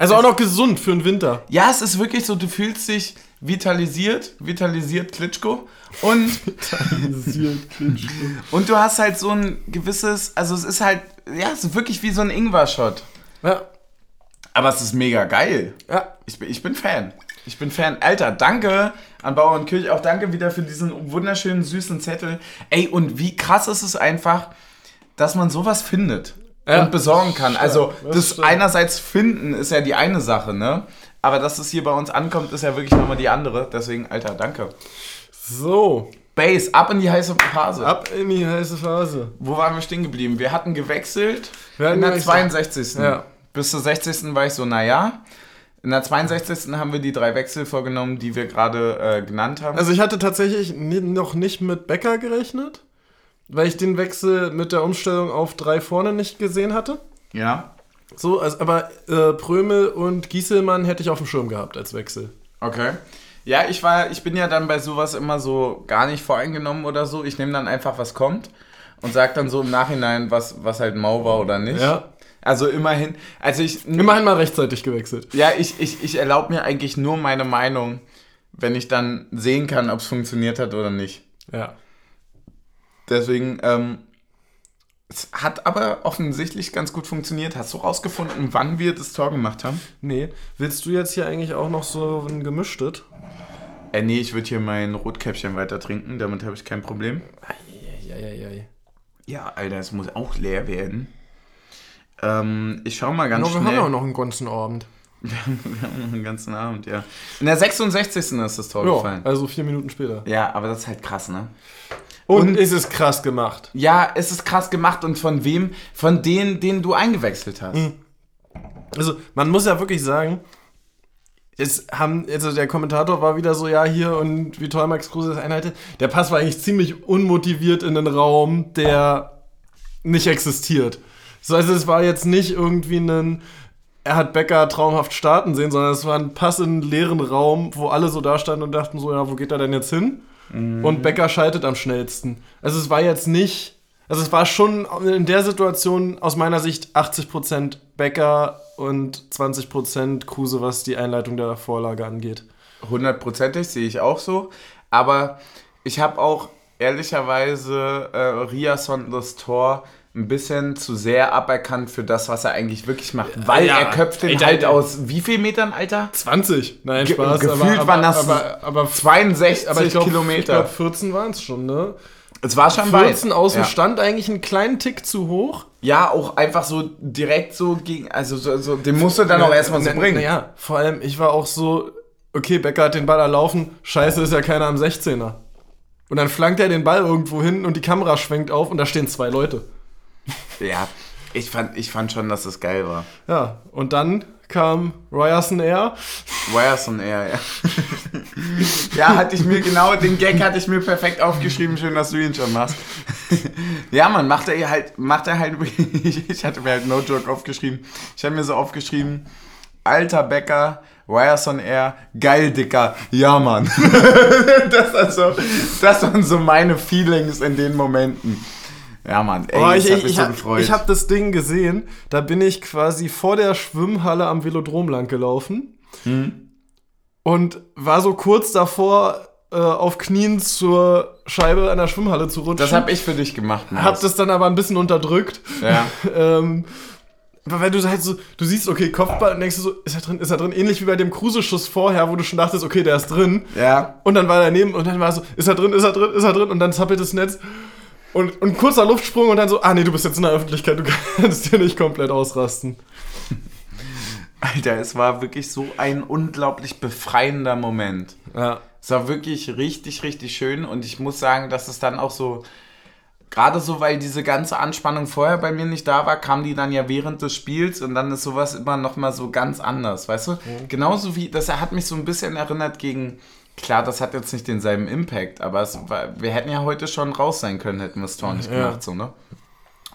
Also auch noch gesund für den Winter. Ja, es ist wirklich so, du fühlst dich vitalisiert, vitalisiert Klitschko und, [laughs] und du hast halt so ein gewisses, also es ist halt, ja, es ist wirklich wie so ein Ingwer-Shot. ja. Aber es ist mega geil. Ja. Ich bin, ich bin Fan. Ich bin Fan. Alter, danke an Bauer und Kirch. Auch danke wieder für diesen wunderschönen, süßen Zettel. Ey, und wie krass ist es einfach, dass man sowas findet Ja. und besorgen kann. Also, das das einerseits finden ist ja die eine Sache, ne? Aber dass es hier bei uns ankommt, ist ja wirklich nochmal die andere. Deswegen, Alter, danke. So. Base, ab in die heiße Phase. Ab in die heiße Phase. Wo waren wir stehen geblieben? Wir hatten gewechselt Wir hatten in der gewechselt. 62. Ja. Bis zur 60. war ich so, naja. In der 62. haben wir die drei Wechsel vorgenommen, die wir gerade äh, genannt haben. Also ich hatte tatsächlich noch nicht mit Bäcker gerechnet. Weil ich den Wechsel mit der Umstellung auf drei vorne nicht gesehen hatte. Ja. So, also, aber äh, Prömel und Gieselmann hätte ich auf dem Schirm gehabt als Wechsel. Okay. Ja, ich war, ich bin ja dann bei sowas immer so gar nicht voreingenommen oder so. Ich nehme dann einfach, was kommt und sag dann so im Nachhinein, was, was halt mau war oder nicht. Ja. Also immerhin, also ich. Immerhin mal rechtzeitig gewechselt. Ja, ich, ich, ich erlaube mir eigentlich nur meine Meinung, wenn ich dann sehen kann, ob es funktioniert hat oder nicht. Ja. Deswegen, ähm, es hat aber offensichtlich ganz gut funktioniert. Hast du rausgefunden, wann wir das Tor gemacht haben? Nee. Willst du jetzt hier eigentlich auch noch so ein gemischtes? Äh, nee, ich würde hier mein Rotkäppchen weiter trinken, damit habe ich kein Problem. Eieieiei. Ja, Alter, es muss auch leer werden. Ähm, ich schau mal ganz No, wir haben schnell. auch noch einen ganzen Abend. [laughs] Wir haben noch einen ganzen Abend, ja. In der 66. ist das Tor Ja, gefallen. also vier Minuten später. Ja, aber das ist halt krass, ne? Und, Und- ist es krass gemacht. Ja, es ist krass gemacht und von wem? Von denen, den du eingewechselt hast. Mhm. Also, man muss ja wirklich sagen, es haben, also der Kommentator war wieder so, ja, hier und wie toll Max Kruse das einhaltet. Der Pass war eigentlich ziemlich unmotiviert in den Raum, der nicht existiert. So, also es war jetzt nicht irgendwie ein, er hat Becker traumhaft starten sehen, sondern es war ein Pass in einen leeren Raum, wo alle so da standen und dachten so, ja, wo geht er denn jetzt hin? Und Becker schaltet am schnellsten. Also es war jetzt nicht, also es war schon in der Situation aus meiner Sicht 80% Becker und 20% Kruse, was die Einleitung der Vorlage angeht. Hundertprozentig sehe ich auch so. Aber ich habe auch ehrlicherweise äh, Riasson das Tor ein bisschen zu sehr aberkannt für das, was er eigentlich wirklich macht. Weil ja. er köpft den Ey, halt aus wie viel Metern, Alter? 20? Nein, Ge- Spaß. gefühlt aber, waren das aber, aber, 62 aber ich glaub, Kilometer. Ich glaube, 14 waren es schon, ne? es war schon 14 weit. aus dem ja. Stand eigentlich einen kleinen Tick zu hoch. ja, auch einfach so direkt so gegen, also so, so den musst du dann auch erstmal so Na- bringen. Naja, vor allem, ich war auch so, okay, Becker hat den Ball erlaufen, scheiße, ist ja keiner am 16er. Und dann flankt er den Ball irgendwo hin und die Kamera schwenkt auf und da stehen zwei Leute. Ja, ich fand, ich fand schon, dass es geil war. Ja, und dann kam Ryerson Air. Ryerson eher, ja. [laughs] ja, hatte ich mir genau, den Gag hatte ich mir perfekt aufgeschrieben. Schön, dass du ihn schon machst. [laughs] ja, man, macht er halt, macht er halt, [laughs] ich hatte mir halt No Joke aufgeschrieben. Ich habe mir so aufgeschrieben, alter Bäcker, Ryerson Air, geil, Dicker, ja, Mann. das, also, das waren so meine Feelings in den Momenten. Ja, Mann, ey, Oh, ich, ich hab ich, mich ich so habe hab das Ding gesehen, da bin ich quasi vor der Schwimmhalle am Velodrom lang gelaufen Hm. und war so kurz davor, äh, auf Knien zur Scheibe der Schwimmhalle zu rutschen. das habe ich für dich gemacht, Hab Maus. das dann aber ein bisschen unterdrückt. Ja. [laughs] ähm, weil du halt so, du siehst, okay, Kopfball und denkst du so, ist er drin, ist er drin? Ähnlich wie bei dem Kruse-Schuss vorher, wo du schon dachtest, okay, der ist drin. Ja, Und dann war er daneben und dann war so, ist er drin, ist er drin, ist er drin? Und dann zappelt das Netz. Und, und kurzer Luftsprung und dann so, ah nee, du bist jetzt in der Öffentlichkeit, du [laughs] kannst hier nicht komplett ausrasten. Alter, es war wirklich so ein unglaublich befreiender Moment. Ja. Es war wirklich richtig, richtig schön und ich muss sagen, dass es dann auch so, gerade so, weil diese ganze Anspannung vorher bei mir nicht da war, kam die dann ja während des Spiels und dann ist sowas immer nochmal so ganz anders, weißt du? Genauso wie, das hat mich so ein bisschen erinnert gegen, klar, das hat jetzt nicht denselben Impact, aber es war, wir hätten ja heute schon raus sein können, hätten wir das Tor nicht Ja. gemacht, so, ne?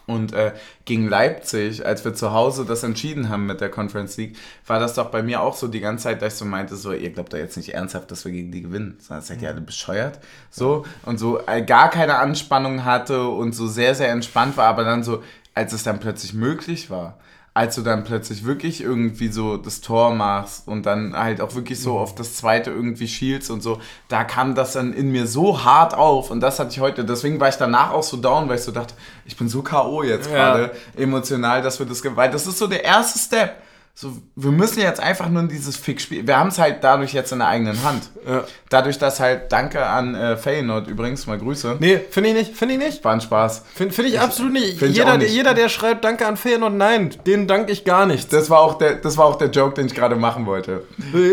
Und äh, gegen Leipzig, als wir zu Hause das entschieden haben mit der Conference League, war das doch bei mir auch so die ganze Zeit, dass ich so meinte, so, ihr glaubt da jetzt nicht ernsthaft, dass wir gegen die gewinnen. Sondern seid ihr alle bescheuert? So, und so äh, gar keine Anspannung hatte und so sehr, sehr entspannt war, aber dann so, als es dann plötzlich möglich war, als du dann plötzlich wirklich irgendwie so das Tor machst und dann halt auch wirklich so auf das zweite irgendwie schielst und so, da kam das dann in mir so hart auf und das hatte ich heute, deswegen war ich danach auch so down, weil ich so dachte, ich bin so K.O. jetzt Ja. gerade emotional, dass wir das, weil das ist so der erste Step. So, wir müssen jetzt einfach nur in dieses Fix-Spiel. Wir haben es halt dadurch jetzt in der eigenen Hand. Ja. Dadurch, dass halt, danke an äh, Feyenoord übrigens, mal Grüße. Nee, finde ich nicht, finde ich nicht. War ein Spaß. Finde find ich absolut nicht. ich Jeder, der, nicht. jeder, der schreibt Danke an Feyenoord, nein, denen danke ich gar nichts. Das war auch der, das war auch der Joke, den ich gerade machen wollte.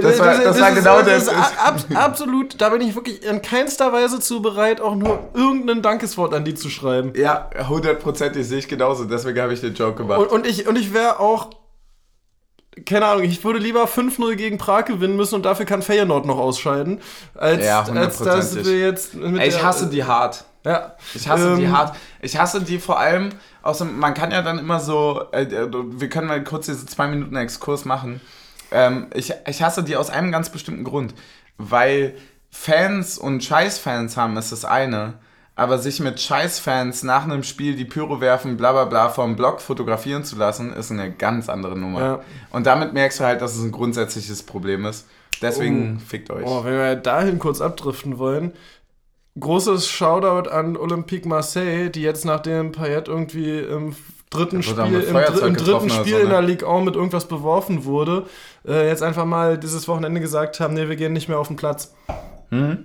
Das war, das war ist- genau das. Ist ab, absolut, da bin ich wirklich in keinster Weise zu bereit, auch nur irgendein Dankeswort an die zu schreiben. Ja, hundertprozentig sehe ich genauso. Deswegen habe ich den Joke gemacht. Und, und ich, und ich wäre auch, keine Ahnung, ich würde lieber 5-0 gegen Prag gewinnen müssen und dafür kann Feyenoord noch ausscheiden, als, Ja, als dass wir jetzt mit Ey, ich der- hasse die hart. Ja. Ich hasse ähm, die hart. Ich hasse die vor allem aus dem, man kann ja dann immer so, äh, äh, wir können mal kurz diese zwei Minuten Exkurs machen. Ähm, ich, ich hasse die aus einem ganz bestimmten Grund. Weil Fans und Scheißfans haben, ist das eine. Aber sich mit Scheißfans nach einem Spiel die Pyro werfen, bla bla bla vom Blog fotografieren zu lassen, ist eine ganz andere Nummer. Ja. Und damit merkst du halt, dass es ein grundsätzliches Problem ist. Deswegen oh. fickt euch. Oh, wenn wir dahin kurz abdriften wollen, großes Shoutout an Olympique Marseille, die jetzt nachdem Payet irgendwie im dritten Spiel, im, im, dritten Spiel so, ne? in der Ligue 1 mit irgendwas beworfen wurde, äh, jetzt einfach mal dieses Wochenende gesagt haben, nee, wir gehen nicht mehr auf den Platz. Mhm.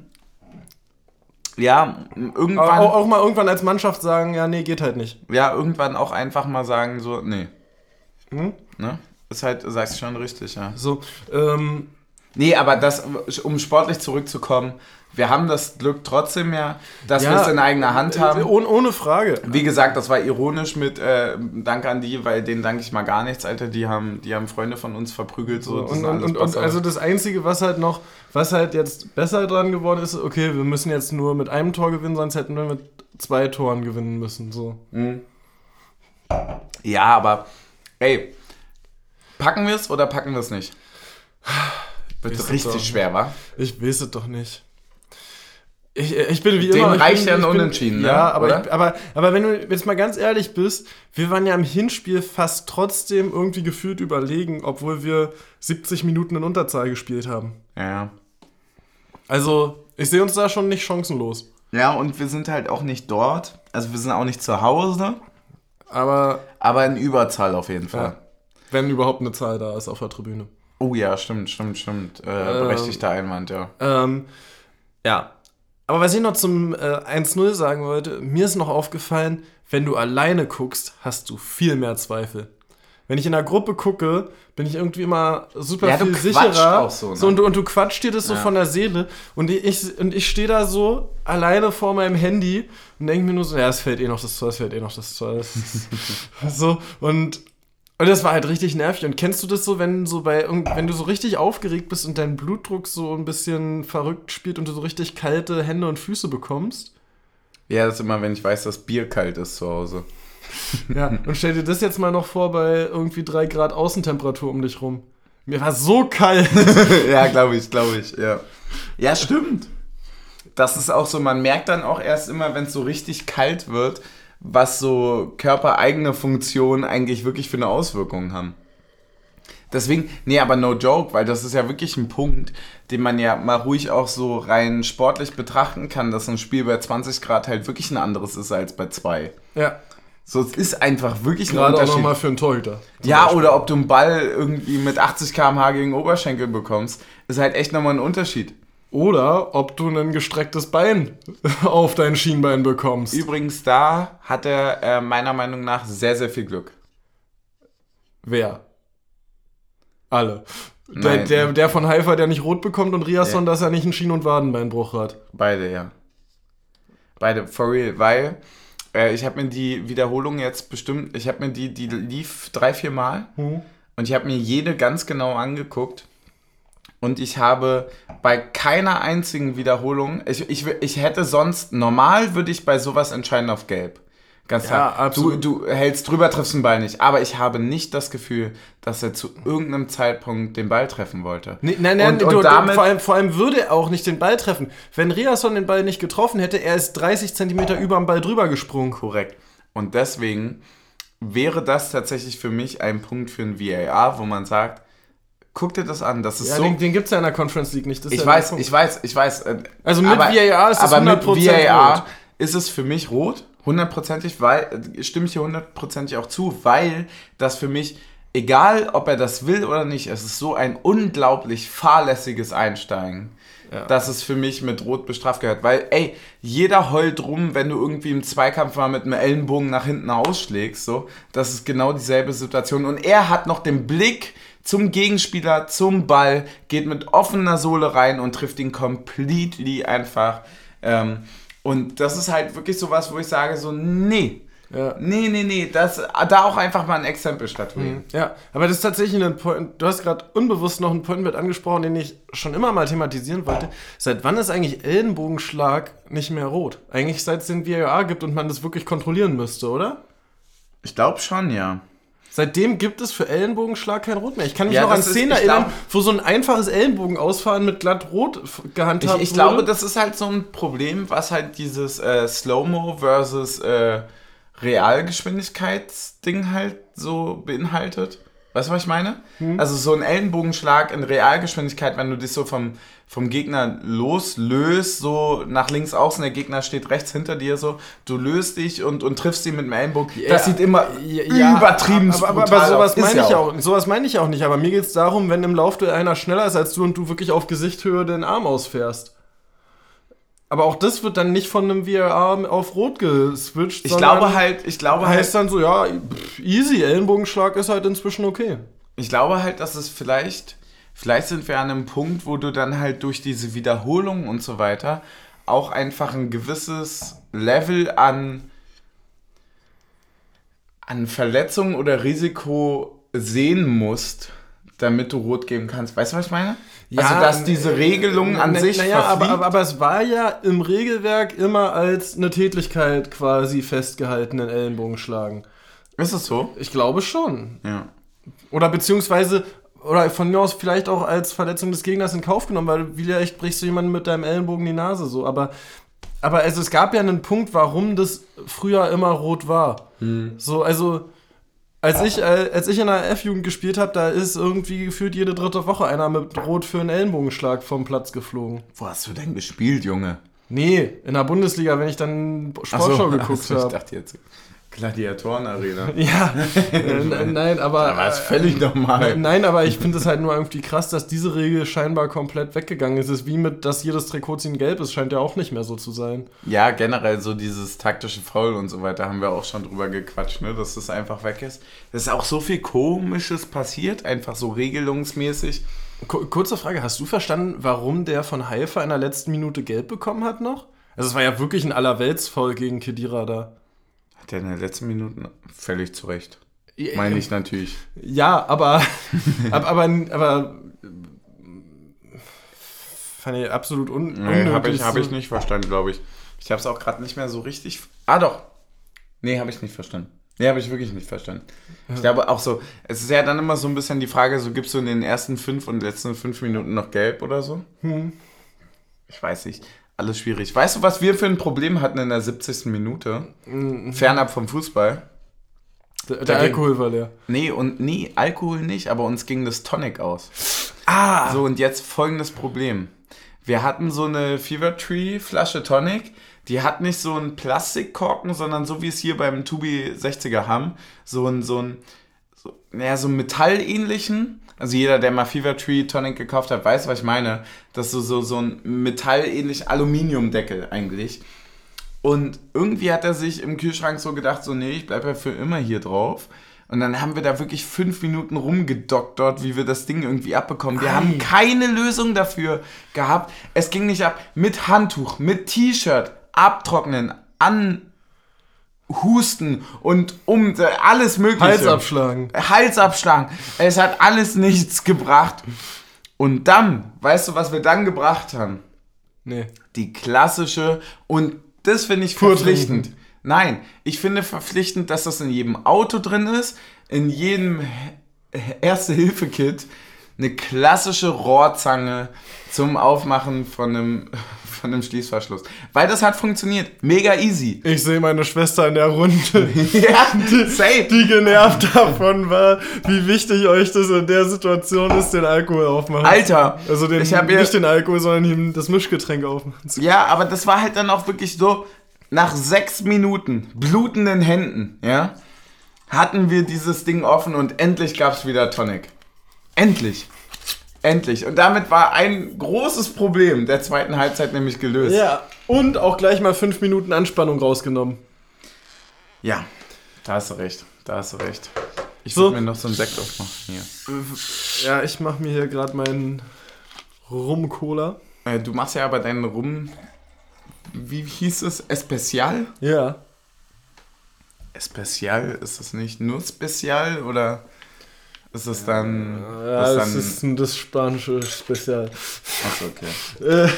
Ja, irgendwann. Auch, auch, mal irgendwann als Mannschaft sagen, ja, nee, geht halt nicht. Ja, irgendwann auch einfach mal sagen, so, nee. Hm? Ne? Ist halt, sagst du schon richtig, ja. So, ähm. Nee, aber das, um sportlich zurückzukommen, wir haben das Glück trotzdem ja, dass ja, wir es in eigener Hand haben. Ohne, ohne Frage. Wie gesagt, das war ironisch mit äh, Dank an die, weil denen danke ich mal gar nichts, Alter. Die haben, die haben Freunde von uns verprügelt. So, und, und, und, und, also das Einzige, was halt noch, was halt jetzt besser dran geworden ist, okay, wir müssen jetzt nur mit einem Tor gewinnen, sonst hätten wir mit zwei Toren gewinnen müssen. So. Mhm. Ja, aber ey, packen wir es oder packen wir es nicht? Wird richtig schwer, wa? Ich weiß es doch nicht. Ich, ich bin wie Dem immer. Dem reicht ja ein Unentschieden, ne? Ja, aber, ich, aber, aber wenn du jetzt mal ganz ehrlich bist, wir waren ja im Hinspiel fast trotzdem irgendwie gefühlt überlegen, obwohl wir 70 Minuten in Unterzahl gespielt haben. Ja. Also, ich sehe uns da schon nicht chancenlos. Ja, und wir sind halt auch nicht dort. Also, wir sind auch nicht zu Hause. Aber. Aber in Überzahl auf jeden Fall. Ja. Wenn überhaupt eine Zahl da ist auf der Tribüne. Oh ja, stimmt, stimmt, stimmt. Äh, berechtigter ähm, Einwand, ja. Ähm, ja, aber was ich noch zum äh, 1-0 sagen wollte, mir ist noch aufgefallen, wenn du alleine guckst, hast du viel mehr Zweifel. Wenn ich in einer Gruppe gucke, bin ich irgendwie immer super ja, viel sicherer. So, ne? so, und, du, und du quatscht dir das so ja. von der Seele. Und ich, und ich stehe da so alleine vor meinem Handy und denke mir nur so, ja, es fällt eh noch das Tor, es fällt eh noch das Tor. [laughs] so, und und das war halt richtig nervig. Und kennst du das so, wenn so bei wenn du so richtig aufgeregt bist und dein Blutdruck so ein bisschen verrückt spielt und du so richtig kalte Hände und Füße bekommst? Ja, das ist immer, wenn ich weiß, dass Bier kalt ist zu Hause. ja, und stell dir das jetzt mal noch vor bei irgendwie drei Grad Außentemperatur um dich rum. Mir war so kalt. [laughs] ja, glaube ich, glaube ich, ja. Ja, stimmt. Das ist auch so, man merkt dann auch erst immer, wenn es so richtig kalt wird, was so körpereigene Funktionen eigentlich wirklich für eine Auswirkung haben. Deswegen, nee, aber no joke, weil das ist ja wirklich ein Punkt, den man ja mal ruhig auch so rein sportlich betrachten kann, dass ein Spiel bei 20 Grad halt wirklich ein anderes ist als bei 2. Ja. So, es ist einfach wirklich Gerade ein Unterschied. auch nochmal für einen Torhüter. Ja, Beispiel. oder ob du einen Ball irgendwie mit 80 km/h gegen Oberschenkel bekommst, ist halt echt nochmal ein Unterschied. Oder ob du ein gestrecktes Bein [laughs] auf dein Schienbein bekommst. Übrigens, da hat er äh, meiner Meinung nach sehr, sehr viel Glück. Wer? Alle. Der, der, der, von Haifa, der nicht rot bekommt und Riasson, ja. dass er nicht einen Schien- und Wadenbeinbruch hat. Beide, ja. Beide, for real, weil äh, ich habe mir die Wiederholung jetzt bestimmt, ich habe mir die, die lief drei, vier Mal mhm. und ich habe mir jede ganz genau angeguckt und ich habe bei keiner einzigen Wiederholung, ich, ich, ich hätte sonst, normal würde ich bei sowas entscheiden auf Gelb. Ganz ja, klar. Du, du hältst drüber, triffst den Ball nicht. Aber ich habe nicht das Gefühl, dass er zu irgendeinem Zeitpunkt den Ball treffen wollte. Nee, nein, nein, und, du, und damit, vor, allem, vor allem würde er auch nicht den Ball treffen. Wenn Riasson den Ball nicht getroffen hätte, er ist 30 Zentimeter über dem Ball drüber gesprungen. Korrekt. Und deswegen wäre das tatsächlich für mich ein Punkt für ein VAR, wo man sagt, Guck dir das an. Das ist ja, so. Den, den gibt es ja in der Conference League nicht. ich, ja weiß, ich weiß, ich weiß, ich äh, weiß. Also mit aber, VAR ist es aber mit VAR rot. ist es für mich rot, hundertprozentig, weil äh, stimme ich hier hundertprozentig auch zu, weil das für mich egal, ob er das will oder nicht, es ist so ein unglaublich fahrlässiges Einsteigen. Ja. dass es für mich mit Rot bestraft gehört. Weil, ey, jeder heult rum, wenn du irgendwie im Zweikampf mal mit einem Ellenbogen nach hinten ausschlägst. So, das ist genau dieselbe Situation. Und er hat noch den Blick zum Gegenspieler, zum Ball, geht mit offener Sohle rein und trifft ihn completely einfach. Ähm, und das ist halt wirklich sowas, wo ich sage, so, nee, Ja. Nee, nee, nee, das, da auch einfach mal ein Exempel statuieren. Ja, aber das ist tatsächlich ein Point. Du hast gerade unbewusst noch einen Point mit angesprochen, den ich schon immer mal thematisieren wollte. Seit wann ist eigentlich Ellenbogenschlag nicht mehr rot? Eigentlich seit es den VAR gibt und man das wirklich kontrollieren müsste, oder? Ich glaube schon, ja. Seitdem gibt es für Ellenbogenschlag kein Rot mehr. Ich kann mich Ja, noch an Szenen ich erinnern, glaub- wo so ein einfaches Ellenbogenausfahren mit glatt rot f- Ich, gehandhabt ich wurde. glaube, das ist halt so ein Problem, was halt dieses äh, Slow-Mo versus äh, Realgeschwindigkeitsding halt so beinhaltet. Weißt du, was ich meine? Also so ein Ellenbogenschlag in Realgeschwindigkeit, wenn du dich so vom, vom Gegner loslöst, so nach links außen, der Gegner steht rechts hinter dir so, du löst dich und, und triffst ihn mit dem Ellenbogen. das sieht immer übertrieben aber, aber, aber sowas meine ich ja auch. Sowas meine ich auch nicht. Aber mir geht es darum, wenn im Laufduell einer schneller ist als du und du wirklich auf Gesichthöhe den Arm ausfährst. Aber auch das wird dann nicht von einem VAR auf Rot geswitcht. Ich glaube halt, ich glaube halt, heißt dann so, ja, pff, easy, Ellenbogenschlag ist halt inzwischen okay. Ich glaube halt, dass es vielleicht, vielleicht sind wir an einem Punkt, wo du dann halt durch diese Wiederholung und so weiter auch einfach ein gewisses Level an, an Verletzung oder Risiko sehen musst, damit du rot geben kannst. Weißt du, was ich meine? Also, dass diese Regelung an na, sich Naja, aber, aber, aber es war ja im Regelwerk immer als eine Tätigkeit quasi festgehalten in Ellenbogenschlagen. Ist es so? Ich glaube schon. Ja. Oder beziehungsweise, oder von mir aus vielleicht auch als Verletzung des Gegners in Kauf genommen, weil vielleicht brichst du jemanden mit deinem Ellenbogen die Nase so. Aber, aber also es gab ja einen Punkt, warum das früher immer rot war. So, also. Als ich, äh, als ich in der F-Jugend gespielt habe, da ist irgendwie gefühlt jede dritte Woche einer mit Rot für einen Ellenbogenschlag vom Platz geflogen. Wo hast du denn gespielt, Junge? Nee, in der Bundesliga, wenn ich dann Ach so, Sportschau [laughs] geguckt so, Ich habe. dachte jetzt Gladiatorenarena. [laughs] Ja, [laughs] äh, nein, aber. Da war es völlig normal. Nein, aber ich finde es halt nur irgendwie krass, dass diese Regel scheinbar komplett weggegangen ist. Es ist wie mit, dass jedes Trikotziehen gelb ist, scheint ja auch nicht mehr so zu sein. Ja, generell so dieses taktische Foul und so weiter haben wir auch schon drüber gequatscht, ne, dass das einfach weg ist. Es ist auch so viel Komisches passiert, einfach so regelungsmäßig. Ku- Kurze Frage, hast du verstanden, warum der von Haifa in der letzten Minute gelb bekommen hat noch? Also es war ja wirklich ein Allerweltsfoul gegen Kedira da. Hat er in den letzten Minuten völlig zurecht. Meine ich natürlich. Ja, aber, [laughs] aber, aber, aber fand ich absolut un Nee, unnötig. habe ich, hab so- ich nicht verstanden, glaube ich. Ich habe es auch gerade nicht mehr so richtig. Ah, doch. Nee, habe ich nicht verstanden. Nee, habe ich wirklich nicht verstanden. Ich glaube auch so, es ist ja dann immer so ein bisschen die Frage, so gibst du in den ersten fünf und letzten fünf Minuten noch gelb oder so? Hm. Ich weiß nicht. Alles schwierig. Weißt du, was wir für ein Problem hatten in der 70. Minute? Mhm. Fernab vom Fußball. Der, der Alkohol war leer. Nee, und nee, Alkohol nicht, aber uns ging das Tonic aus. Ah! So, und jetzt folgendes Problem. Wir hatten so eine Fever Tree Flasche Tonic, die hat nicht so einen Plastikkorken, sondern so wie es hier beim Tubi 60er haben, so ein, so ein, so, naja, so einen metallähnlichen. Also jeder, der mal Fever Tree Tonic gekauft hat, weiß, was ich meine. Das ist so, so, so ein metallähnlich Aluminiumdeckel eigentlich. Und irgendwie hat er sich im Kühlschrank so gedacht, so, nee, ich bleibe ja für immer hier drauf. Und dann haben wir da wirklich fünf Minuten rumgedoktert, wie wir das Ding irgendwie abbekommen. Wir Ei. haben keine Lösung dafür gehabt. Es ging nicht ab. Mit Handtuch, mit T-Shirt, abtrocknen, anhusten und um alles mögliche. Hals abschlagen. Hals abschlagen. Es hat alles nichts gebracht. Und dann, weißt du, was wir dann gebracht haben? Nee. die klassische und das finde ich verpflichtend. Nein, ich finde verpflichtend, dass das in jedem Auto drin ist, in jedem Erste-Hilfe-Kit eine klassische Rohrzange zum Aufmachen von einem, [laughs] von einem Schließverschluss. Weil das hat funktioniert. Mega easy. Ich sehe meine Schwester in der Runde, [laughs] ja, safe. die genervt davon war, wie wichtig euch das in der Situation ist, den Alkohol aufmachen. Alter, Also den, ich nicht den Alkohol, sondern das Mischgetränk aufmachen. Ja, aber das war halt dann auch wirklich so, nach sechs Minuten blutenden Händen, ja, hatten wir dieses Ding offen und endlich gab es wieder Tonic. Endlich. Endlich. Und damit war ein großes Problem der zweiten Halbzeit nämlich gelöst. Ja, und auch gleich mal fünf Minuten Anspannung rausgenommen. Ja, da hast du recht. Da hast du recht. Ich So. würde mir noch so einen Sekt aufmachen. Hier. Ja, ich mache mir hier gerade meinen Rum-Cola. Äh, du machst ja aber deinen Rum. Wie hieß es? Especial? Ja. Spezial ist es nicht nur Spezial oder ist es dann. Ja, ist das dann, ist ein, das spanische Spezial. Achso, okay. Äh,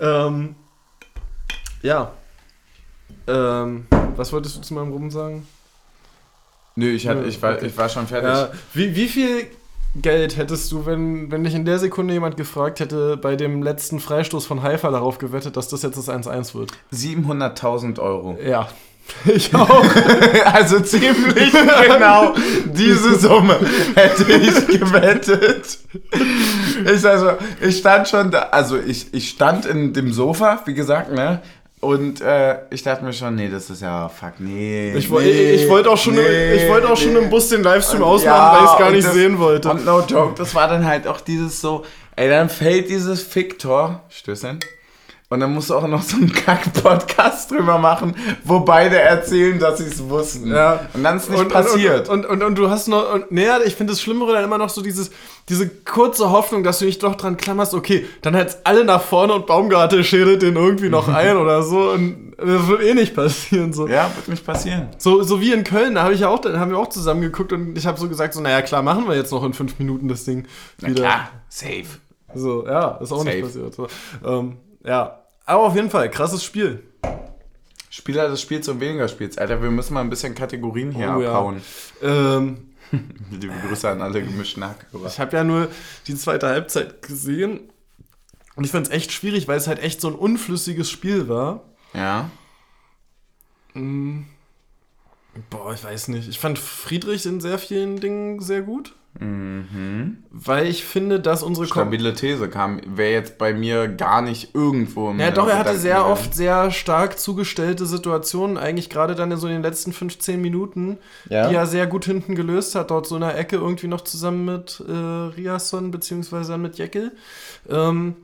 ähm, ja. Ähm, was wolltest du zu meinem Rum sagen? Nö, ich, hatte, ich, war, okay. ich war schon fertig. Ja, wie, wie viel Geld hättest du, wenn, wenn dich in der Sekunde jemand gefragt hätte, bei dem letzten Freistoß von Haifa darauf gewettet, dass das jetzt das 1-1 wird? 700.000 Euro. Ja. [laughs] Ich auch. [laughs] also ziemlich genau diese Summe hätte ich gewettet. Ich, also, ich stand schon da, also ich, ich stand in dem Sofa, wie gesagt, ne? Und äh, ich dachte mir schon, nee, das ist ja, fuck, nee. Ich, nee, ich wollte auch schon, nee, ich wollte auch schon nee. im Bus den Livestream Und ausmachen, ja, weil ich es gar nicht das- sehen wollte. Und no joke, das war dann halt auch dieses so, ey, dann fällt dieses Ficktor, Stößchen, und dann musst du auch noch so einen Kack-Podcast drüber machen, wo beide erzählen, dass sie es wussten. Ja. Und dann ist nicht und, passiert. Und, und, und, und du hast noch, und, naja, ich finde das Schlimmere dann immer noch so dieses, diese kurze Hoffnung, dass du dich doch dran klammerst, okay, dann halt's alle nach vorne und Baumgartel schädelt den irgendwie noch ein [laughs] oder so und das wird eh nicht passieren. So, ja, wird nicht passieren. so, so wie in Köln, da habe ich ja auch, haben wir auch zusammen geguckt und ich habe so gesagt, so, naja, klar, machen wir jetzt noch in fünf Minuten das Ding Na wieder. klar, safe. So, ja, ist auch Safe. nicht passiert. So, ähm, ja, aber auf jeden Fall, krasses Spiel. Spieler des Spiels und weniger Spiels. Alter, wir müssen mal ein bisschen Kategorien hier Oh ja. abhauen. Ähm, [laughs] Liebe Grüße an alle gemischten Hackhörer. Ich habe ja nur die zweite Halbzeit gesehen und ich fand es echt schwierig, weil es halt echt so ein unflüssiges Spiel war. Ja. Boah, ich weiß nicht. Ich fand Friedrich in sehr vielen Dingen sehr gut, Mhm. weil ich finde, dass unsere Stabile These kam, wäre jetzt bei mir gar nicht irgendwo im ja, doch, er hatte sehr gewesen. oft sehr stark zugestellte Situationen, eigentlich gerade dann in so den letzten 15 Minuten, Ja. die er sehr gut hinten gelöst hat, dort so in der Ecke irgendwie noch zusammen mit äh, Riasson beziehungsweise dann mit Jeckel. Ähm,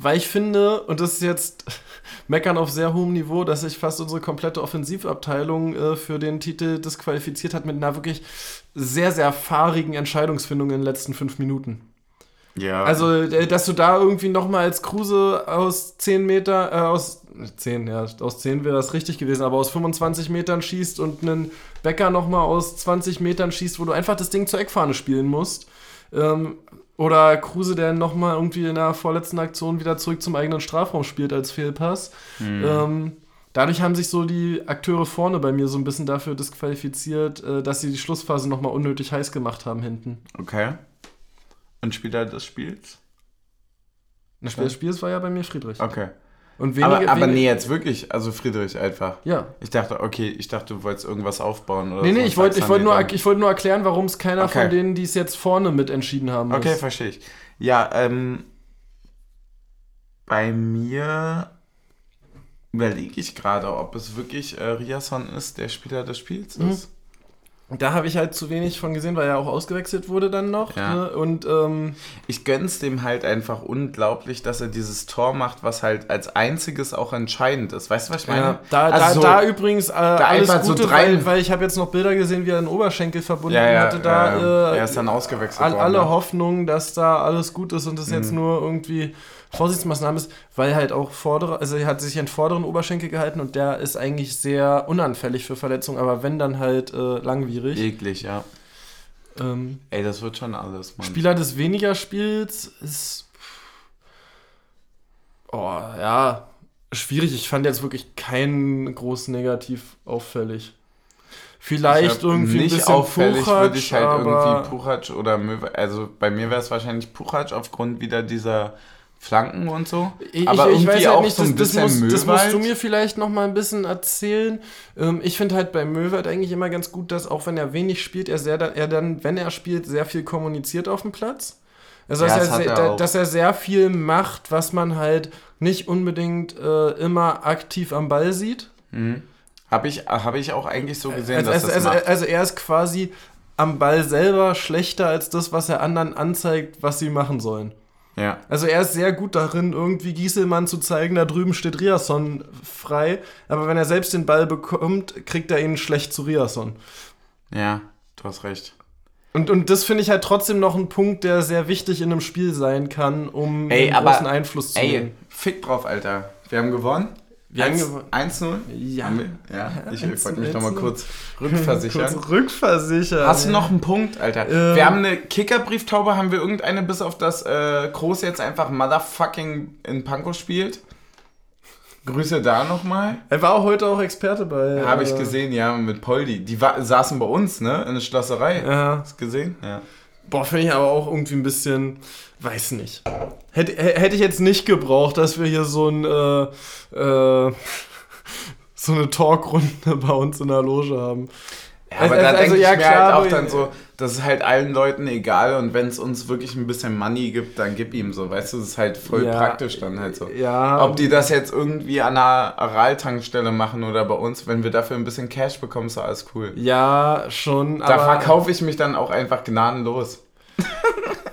weil ich finde, und das ist jetzt [laughs] meckern auf sehr hohem Niveau, dass sich fast unsere komplette Offensivabteilung äh, für den Titel disqualifiziert hat mit einer wirklich sehr, sehr fahrigen Entscheidungsfindung in den letzten fünf Minuten. Ja. Also, äh, dass du da irgendwie nochmal als Kruse aus 10 Meter, äh, aus 10, ja, aus 10 wäre das richtig gewesen, aber aus 25 Metern schießt und einen Becker nochmal aus 20 Metern schießt, wo du einfach das Ding zur Eckfahne spielen musst. Ähm, oder Kruse, der nochmal irgendwie in der vorletzten Aktion wieder zurück zum eigenen Strafraum spielt als Fehlpass. Ähm, dadurch haben sich so die Akteure vorne bei mir so ein bisschen dafür disqualifiziert, äh, dass sie die Schlussphase nochmal unnötig heiß gemacht haben hinten. Okay. Und Spieler des Spiels? Das Spiel des Spiels war ja bei mir Friedrich. Okay. Und wenige, aber aber wenige, nee, jetzt wirklich, also Friedrich einfach. Ja. Ich dachte, okay, ich dachte, du wolltest irgendwas aufbauen oder Nee, nee, so. ich wollte ich wollt nur, ich wollt nur erklären, warum es keiner Okay. von denen, die es jetzt vorne mit entschieden haben, Okay, ist. verstehe ich. Ja, ähm, bei mir überlege ich gerade, ob es wirklich äh, Riasson ist, der Spieler des Spiels Mhm. ist. Da habe ich halt zu wenig von gesehen, weil er auch ausgewechselt wurde dann noch. Ja. Ne? Und ähm, Ich gönn's dem halt einfach unglaublich, dass er dieses Tor macht, was halt als einziges auch entscheidend ist. Weißt du, was ich meine? ja, da, Also da, da übrigens äh, alles einfach so Gute, drei- weil, weil ich habe jetzt noch Bilder gesehen, wie er den Oberschenkel verbunden ja, ja, hatte. Da äh, er ist dann ausgewechselt all, worden. alle? Hoffnung, dass da alles gut ist und es Mhm. jetzt nur irgendwie Vorsichtsmaßnahmen ist, weil halt auch vordere, also er hat sich an vorderen Oberschenkel gehalten und der ist eigentlich sehr unanfällig für Verletzungen, aber wenn dann halt äh, langwierig. Eklig, ja. Ähm, Ey, das wird schon alles, Mann. Spieler des weniger Spiels ist. Oh, ja. Schwierig. Ich fand jetzt wirklich keinen groß negativ auffällig. Vielleicht irgendwie ein nicht bisschen auffällig Puchac, würde ich halt irgendwie Puchac oder Möwe, also bei mir wäre es wahrscheinlich Puchac aufgrund wieder dieser Flanken und so. Ich, aber ich, ich irgendwie weiß halt auch nicht, so ein das, das, bisschen musst, das musst du mir vielleicht noch mal ein bisschen erzählen. Ähm, ich finde halt bei Möwald eigentlich immer ganz gut, dass auch wenn er wenig spielt, er, sehr, er dann, wenn er spielt, sehr viel kommuniziert auf dem Platz. Also, Ja, dass, das er, er dass er sehr viel macht, was man halt nicht unbedingt äh, immer aktiv am Ball sieht. Habe ich, hab ich auch eigentlich so gesehen, Also, dass also, das macht. also er ist quasi am Ball selber schlechter als das, was er anderen anzeigt, was sie machen sollen. Ja. Also er ist sehr gut darin, irgendwie Gieselmann zu zeigen, da drüben steht Riasson frei, aber wenn er selbst den Ball bekommt, kriegt er ihn schlecht zu Riasson. ja, du hast recht. Und, und das finde ich halt trotzdem noch ein Punkt, der sehr wichtig in einem Spiel sein kann, um Ey, einen aber- großen Einfluss zu Ey, nehmen. fick drauf, Alter. Wir haben gewonnen. Wir haben 1 gewonnen. 1-0? Ja. Ja, ich, ich 1 wollte mich nochmal 1-0. kurz [laughs] rückversichern. Kurz rückversichern. Hast du noch einen Punkt, Alter? Ähm. wir haben eine Kickerbrieftaube, haben wir irgendeine bis auf das äh, Groß jetzt einfach Motherfucking in Pankow spielt? Grüße da nochmal. Er war auch heute auch Experte bei. Habe ich äh, gesehen, ja, mit Poldi. Die saßen bei uns, ne? In der Schlosserei. Ja. Hast du gesehen? Ja. Boah, finde ich aber auch irgendwie ein bisschen. Weiß nicht. Hätte, hä- hätte ich jetzt nicht gebraucht, dass wir hier so ein. Äh, äh, [laughs] so eine Talkrunde [laughs] bei uns in der Loge haben. Ja, aber Also- da also, denke ich ja, mir klar, halt auch dann so, das ist halt allen Leuten egal und wenn es uns wirklich ein bisschen Money gibt, dann gib ihm so, weißt du, das ist halt voll Ja. praktisch dann halt so. Ja. Ob die das jetzt irgendwie an einer Aral-Tankstelle machen oder bei uns, wenn wir dafür ein bisschen Cash bekommen, ist alles cool. Ja, schon. Da verkaufe ich mich dann auch einfach gnadenlos. [laughs]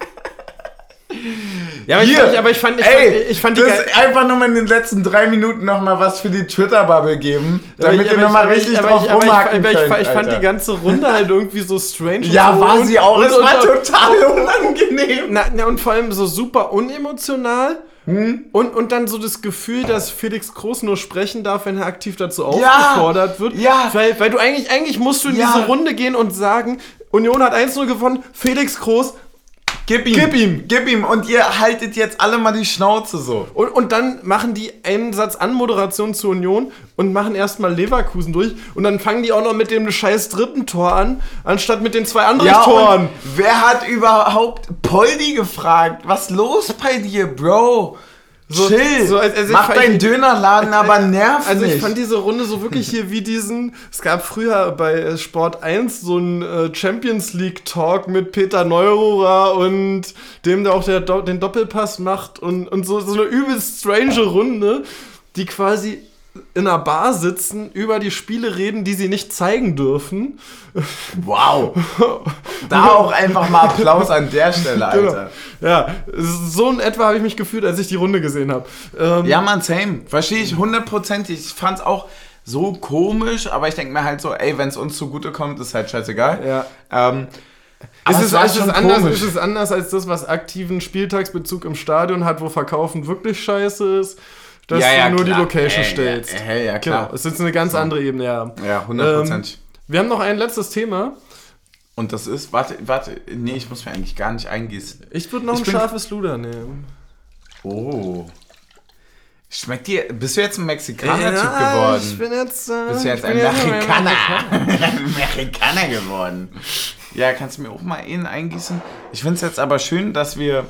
Ja, aber ich, Hier. fand, aber ich fand, ich Ey, fand, ich fand die das einfach nur mal in den letzten drei Minuten noch mal was für die Twitter-Bubble geben, damit ich- ihr aber noch mal ich- aber richtig ich- aber drauf ich- aber ich- aber ich, könnt, ich, ich fand Alter. die ganze Runde halt irgendwie so strange. Ja, war und- sie auch. und- Es war total [laughs] unangenehm. Na, na, und vor allem so super unemotional. Und, und dann so das Gefühl, dass Felix Groß nur sprechen darf, wenn er aktiv dazu aufgefordert wird. ja. Weil, weil du eigentlich, eigentlich musst du in Ja. diese Runde gehen und sagen, Union hat 1-0 gewonnen, Felix Groß. Gib ihm. Gib ihm. Gib ihm. Und ihr haltet jetzt alle mal die Schnauze so. Und, und dann machen die einen Satz Anmoderation zur Union und machen erstmal Leverkusen durch. Und dann fangen die auch noch mit dem scheiß dritten Tor an, anstatt mit den zwei anderen Toren. und wer hat überhaupt Poldi gefragt? Was los bei dir, Bro? So- Chill. so, [laughs] also ich Mach deinen Dönerladen, aber nerv Also ich fand diese Runde so wirklich hier wie diesen, es gab früher bei äh, Sport 1 so einen äh, Champions League Talk mit Peter Neururer und dem, der auch der, den Doppelpass macht und, und so, so eine übelst strange Runde, die quasi in einer Bar sitzen, über die Spiele reden, die sie nicht zeigen dürfen. wow. [laughs] Da auch einfach mal Applaus an der Stelle, Alter. Ja, so in etwa habe ich mich gefühlt, als ich die Runde gesehen habe. Ähm, Ja, man, same. Verstehe ich hundertprozentig. Ich fand's auch so komisch, aber ich denke mir halt so, ey, wenn es uns zugute kommt, ist halt scheißegal. Ja. Ähm, Es ist, war es, ist anders, es ist anders als das, was aktiven Spieltagsbezug im Stadion hat, wo Verkaufen wirklich scheiße ist, dass Ja, ja, du nur klar. die Location Ey, stellst. ja, ey, ja, genau, klar. es ist eine ganz andere Ebene, ja. Ja, hundertprozentig. Wir haben noch ein letztes Thema. Und das ist, warte, warte, nee, ich muss mir eigentlich gar nicht eingießen. Ich würde noch Ich ein scharfes Luder nehmen. Oh. Schmeckt dir, bist du jetzt ein Mexikaner-Typ geworden? Ich bin jetzt, äh, bist du jetzt ein Mexikaner? Mexikaner [laughs] geworden. Ja, kannst du mir auch mal einen eingießen? Ich finde es jetzt aber schön, dass wir,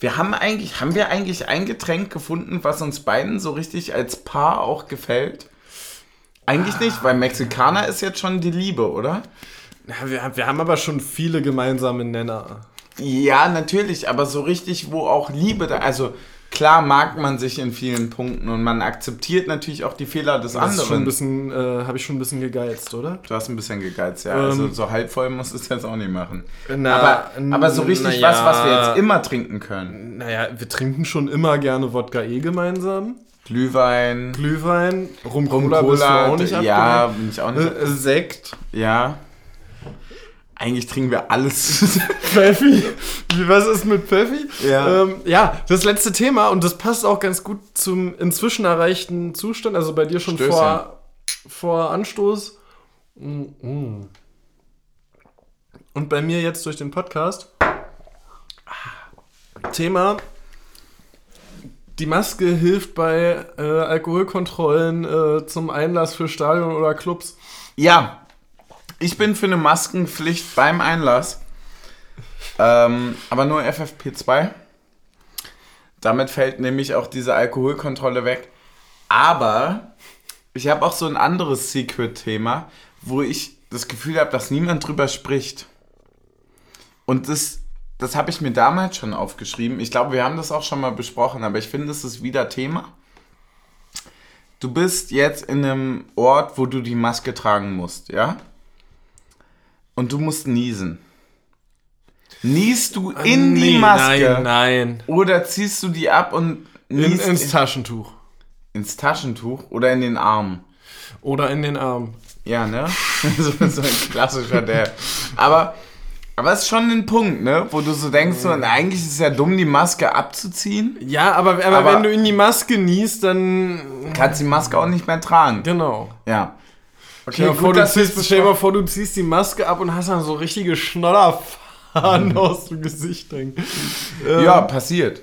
wir haben eigentlich, haben wir eigentlich ein Getränk gefunden, was uns beiden so richtig als Paar auch gefällt? Eigentlich nicht, weil Mexikaner ist jetzt schon die Liebe, oder? Ja, wir, wir haben aber schon viele gemeinsame Nenner. Ja, natürlich, aber so richtig, wo auch Liebe da, also klar mag man sich in vielen Punkten und man akzeptiert natürlich auch die Fehler des Das ist schon ein anderen. bisschen, äh, habe ich schon ein bisschen gegeizt, oder? Du hast ein bisschen gegeizt, ja. also Ähm, so halb voll musst du es jetzt auch nicht machen. Na, aber, aber so richtig na was, was wir ja. jetzt immer trinken können. Naja, wir trinken schon immer gerne Wodka E gemeinsam. Glühwein, Glühwein, Rum Rum Cola, bist du Cola, auch nicht ja, bin ich auch nicht. Äh, Sekt, Ja. Eigentlich trinken wir alles. [laughs] Pfeffi. Wie, was ist mit Pfeffi? Ja. Ähm, ja, das letzte Thema und das passt auch ganz gut zum inzwischen erreichten Zustand, also bei dir schon Stößchen. vor, vor Anstoß. Mm, mm. Und bei mir jetzt durch den Podcast. Thema. Die Maske hilft bei äh, Alkoholkontrollen äh, zum Einlass für Stadion oder Clubs. Ja, ich bin für eine Maskenpflicht beim Einlass. Ähm, aber nur FFP2. Damit fällt nämlich auch diese Alkoholkontrolle weg. Aber ich habe auch so ein anderes Secret-Thema, wo ich das Gefühl habe, dass niemand drüber spricht. Und das, das habe ich mir damals schon aufgeschrieben. Ich glaube, wir haben das auch schon mal besprochen, aber ich finde, es ist wieder Thema. Du bist jetzt in einem Ort, wo du die Maske tragen musst, ja? Und du musst niesen. Niest du in die Nee, Maske Nein, nein. oder ziehst du die ab und In, niest ins Taschentuch. ins Taschentuch oder in den Arm? Oder in den Arm. Ja, ne? [laughs] so, so ein klassischer Dad. Aber Aber es ist schon ein Punkt, ne? Wo du so denkst, so, na, eigentlich ist es ja dumm, die Maske abzuziehen. Ja, aber, aber, Aber- wenn du in die Maske niest, dann. Kannst die Maske auch nicht mehr tragen. Genau. Ja. Okay, vor, gut, du ziehst, stell dir mal vor, du ziehst die Maske ab und hast dann so richtige Schnodderfahnen aus dem Gesicht hängen. Ähm, Ja, passiert.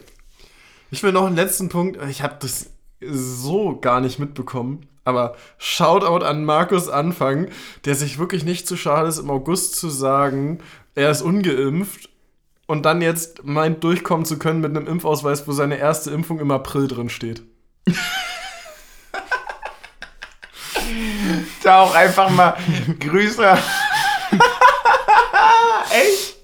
Ich will noch einen letzten Punkt. Ich habe das so gar nicht mitbekommen. Aber Shoutout an Markus Anfang, der sich wirklich nicht zu schade ist, im August zu sagen, er ist ungeimpft und dann jetzt meint, durchkommen zu können mit einem Impfausweis, wo seine erste Impfung im April drin steht. [laughs] Da auch einfach mal Grüße. [laughs] Echt?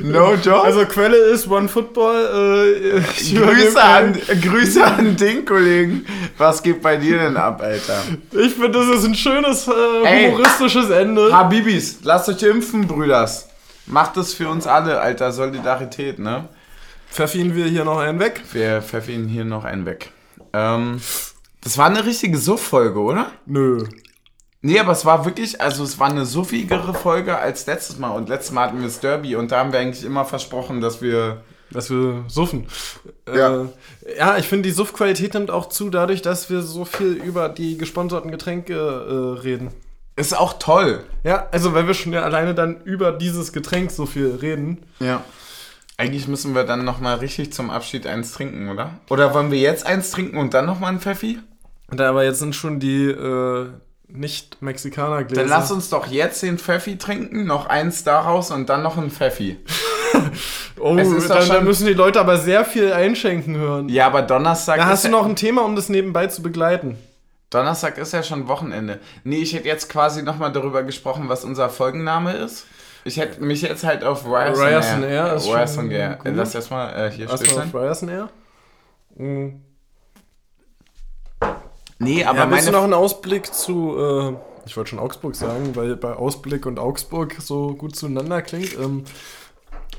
No joke? Also Quelle ist OneFootball. Äh, ich Grüße an, Grüße an den Kollegen. Was geht bei dir denn ab, Alter? Ich finde, das ist ein schönes äh, Ey. humoristisches Ende. Habibis, lasst euch impfen, Brüders. Macht es für uns alle, Alter. Solidarität, ne? Pfeffien wir hier noch einen weg. Wir pfeffern hier noch einen weg. Ähm, das war eine richtige Suff-Folge, oder? Nö. Nee, aber es war wirklich, also es war eine suffigere Folge als letztes Mal. Und letztes Mal hatten wir das Derby und da haben wir eigentlich immer versprochen, dass wir. Dass wir suffen. Ja. Äh, ja, ich finde, die Suffqualität nimmt auch zu, dadurch, dass wir so viel über die gesponserten Getränke äh, reden. Ist auch toll. Ja, also weil wir schon ja alleine dann über dieses Getränk so viel reden. Ja. Eigentlich müssen wir dann nochmal richtig zum Abschied eins trinken, oder? Oder wollen wir jetzt eins trinken und dann nochmal ein Pfeffi? Da aber jetzt sind schon die äh, Nicht-Mexikaner-Gläser. Dann lass uns doch jetzt den Pfeffi trinken, noch eins daraus und dann noch ein Pfeffi. [laughs] Oh, Es ist doch dann, dann müssen die Leute aber sehr viel einschenken hören. Ja, aber Donnerstag Da hast du noch ein Thema, um das nebenbei zu begleiten. Donnerstag ist ja schon Wochenende. Nee, ich hätte jetzt quasi nochmal darüber gesprochen, was unser Folgenname ist. Ich hätte mich jetzt halt auf Ryerson Ryerson Air ist Ryerson Air. Lass erstmal äh, hier du stehen. auf Ryerson Air? Mhm. Nee, aber Aber willst du meine noch einen Ausblick zu, äh, ich wollte schon Augsburg sagen, weil bei Ausblick und Augsburg so gut zueinander klingt. Ähm,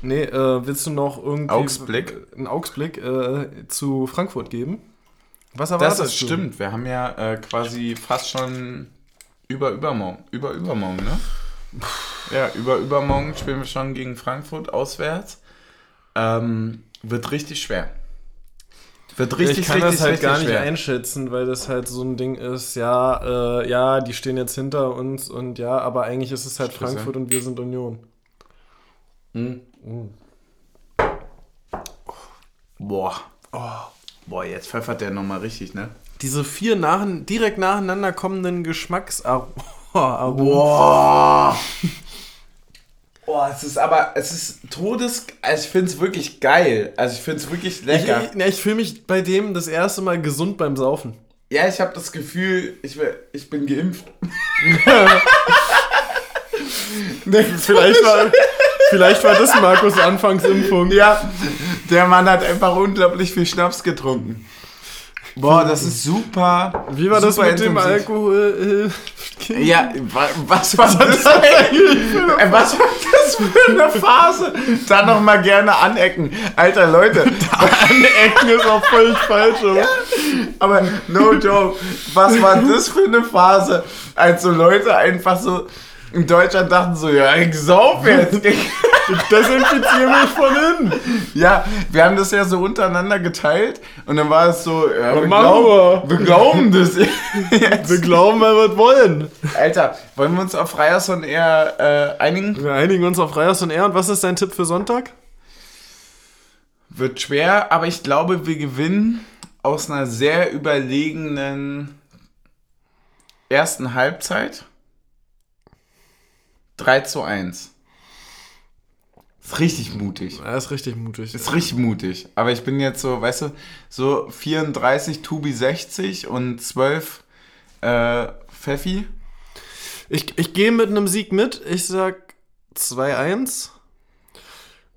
nee, äh, willst du noch irgendwie Augsblick? einen Augsblick äh, zu Frankfurt geben? Was Das erwartest ist du? stimmt. Wir haben ja äh, quasi fast schon über übermorgen. Über übermorgen, ne? Ja, über übermorgen spielen wir schon gegen Frankfurt auswärts. Ähm, wird richtig schwer. Wird richtig, ich kann richtig, das halt gar nicht schwer. einschätzen, weil das halt so ein Ding ist, ja, äh, ja, die stehen jetzt hinter uns und ja, aber eigentlich ist es halt Schlüssel. Frankfurt und wir sind Union. Boah. Boah, jetzt pfeffert der nochmal richtig, ne? Diese vier nach, direkt nacheinander kommenden Geschmacksaromen. [laughs] Boah. Boah, es ist aber, es ist Todes, also ich finde es wirklich geil. Also ich finde es wirklich Ich, lecker. ich, ne, ich fühle mich bei dem das erste Mal gesund beim Saufen. ja, ich habe das Gefühl, ich, ich bin geimpft. [laughs] nee, Vielleicht war, vielleicht war das Markus Anfangsimpfung. Ja, der Mann hat einfach unglaublich viel Schnaps getrunken. Boah, das ist super. Wie war das mit dem. Alkohol? Ja, wa- was war das [laughs] eigentlich? Was war das für eine Phase? Dann noch mal gerne anecken. Alter, Leute. [laughs] Anecken ist auch völlig falsch. Aber. Aber no joke. Was war das für eine Phase, als so Leute einfach so in Deutschland dachten so, ja, ich sauf jetzt. [laughs] Ich desinfiziere mich von innen. Ja, wir haben das ja so untereinander geteilt und dann war es so, ja, wir, machen glauben, wir glauben das [laughs] jetzt. Wir glauben, weil wir wollen. Alter, wollen wir uns auf Ryerson eher äh, einigen? Wir einigen uns auf Reyes und R. Und was ist dein Tipp für Sonntag? Wird schwer, aber ich glaube, wir gewinnen aus einer sehr überlegenen ersten Halbzeit. 3 zu 1. Ist richtig mutig. Er ist richtig mutig. Ist richtig mutig. Aber ich bin jetzt so, weißt du, so 34 Tubi 60 und 12 äh, Pfeffi. Ich, ich gehe mit einem Sieg mit. Ich sag 2-1.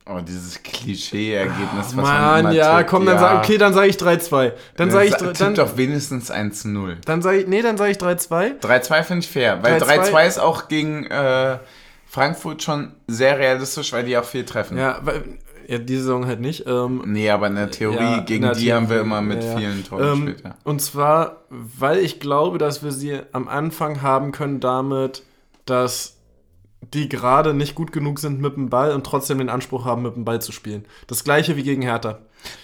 Oh, dieses Klischee-Ergebnis, was man Mann, immer ja, tippt, komm, dann ja. sag, okay, dann sage ich 3-2. Dann sage ich, dann, doch wenigstens 1 zu 0. dann sage ich, nee, dann sage ich 3-2. 3-2 finde ich fair, weil 3-2 3-2 ist auch gegen äh, Frankfurt schon sehr realistisch, weil die auch viel treffen. Ja, weil, ja, diese Saison halt nicht. Ähm, Nee, aber in der Theorie, Ja, gegen der die haben wir Theorie, immer mit ja. vielen Toren ähm, gespielt. Ja. Und zwar, weil ich glaube, dass wir sie am Anfang haben können damit, dass die gerade nicht gut genug sind mit dem Ball und trotzdem den Anspruch haben, mit dem Ball zu spielen. Das gleiche wie gegen Hertha.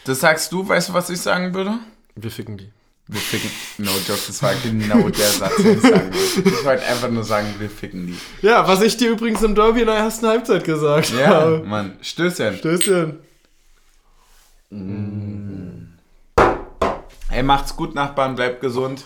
Das sagst du, weißt du, was ich sagen würde? Wir ficken die. Wir ficken. No joke, das war genau der Satz, den ich sagen würde. Ich wollte einfach nur sagen, wir ficken die. Ja, was ich dir übrigens im Derby in der ersten Halbzeit gesagt Ja, habe. Mann. Stößchen. Stößchen. Ey, macht's gut, Nachbarn, bleibt gesund.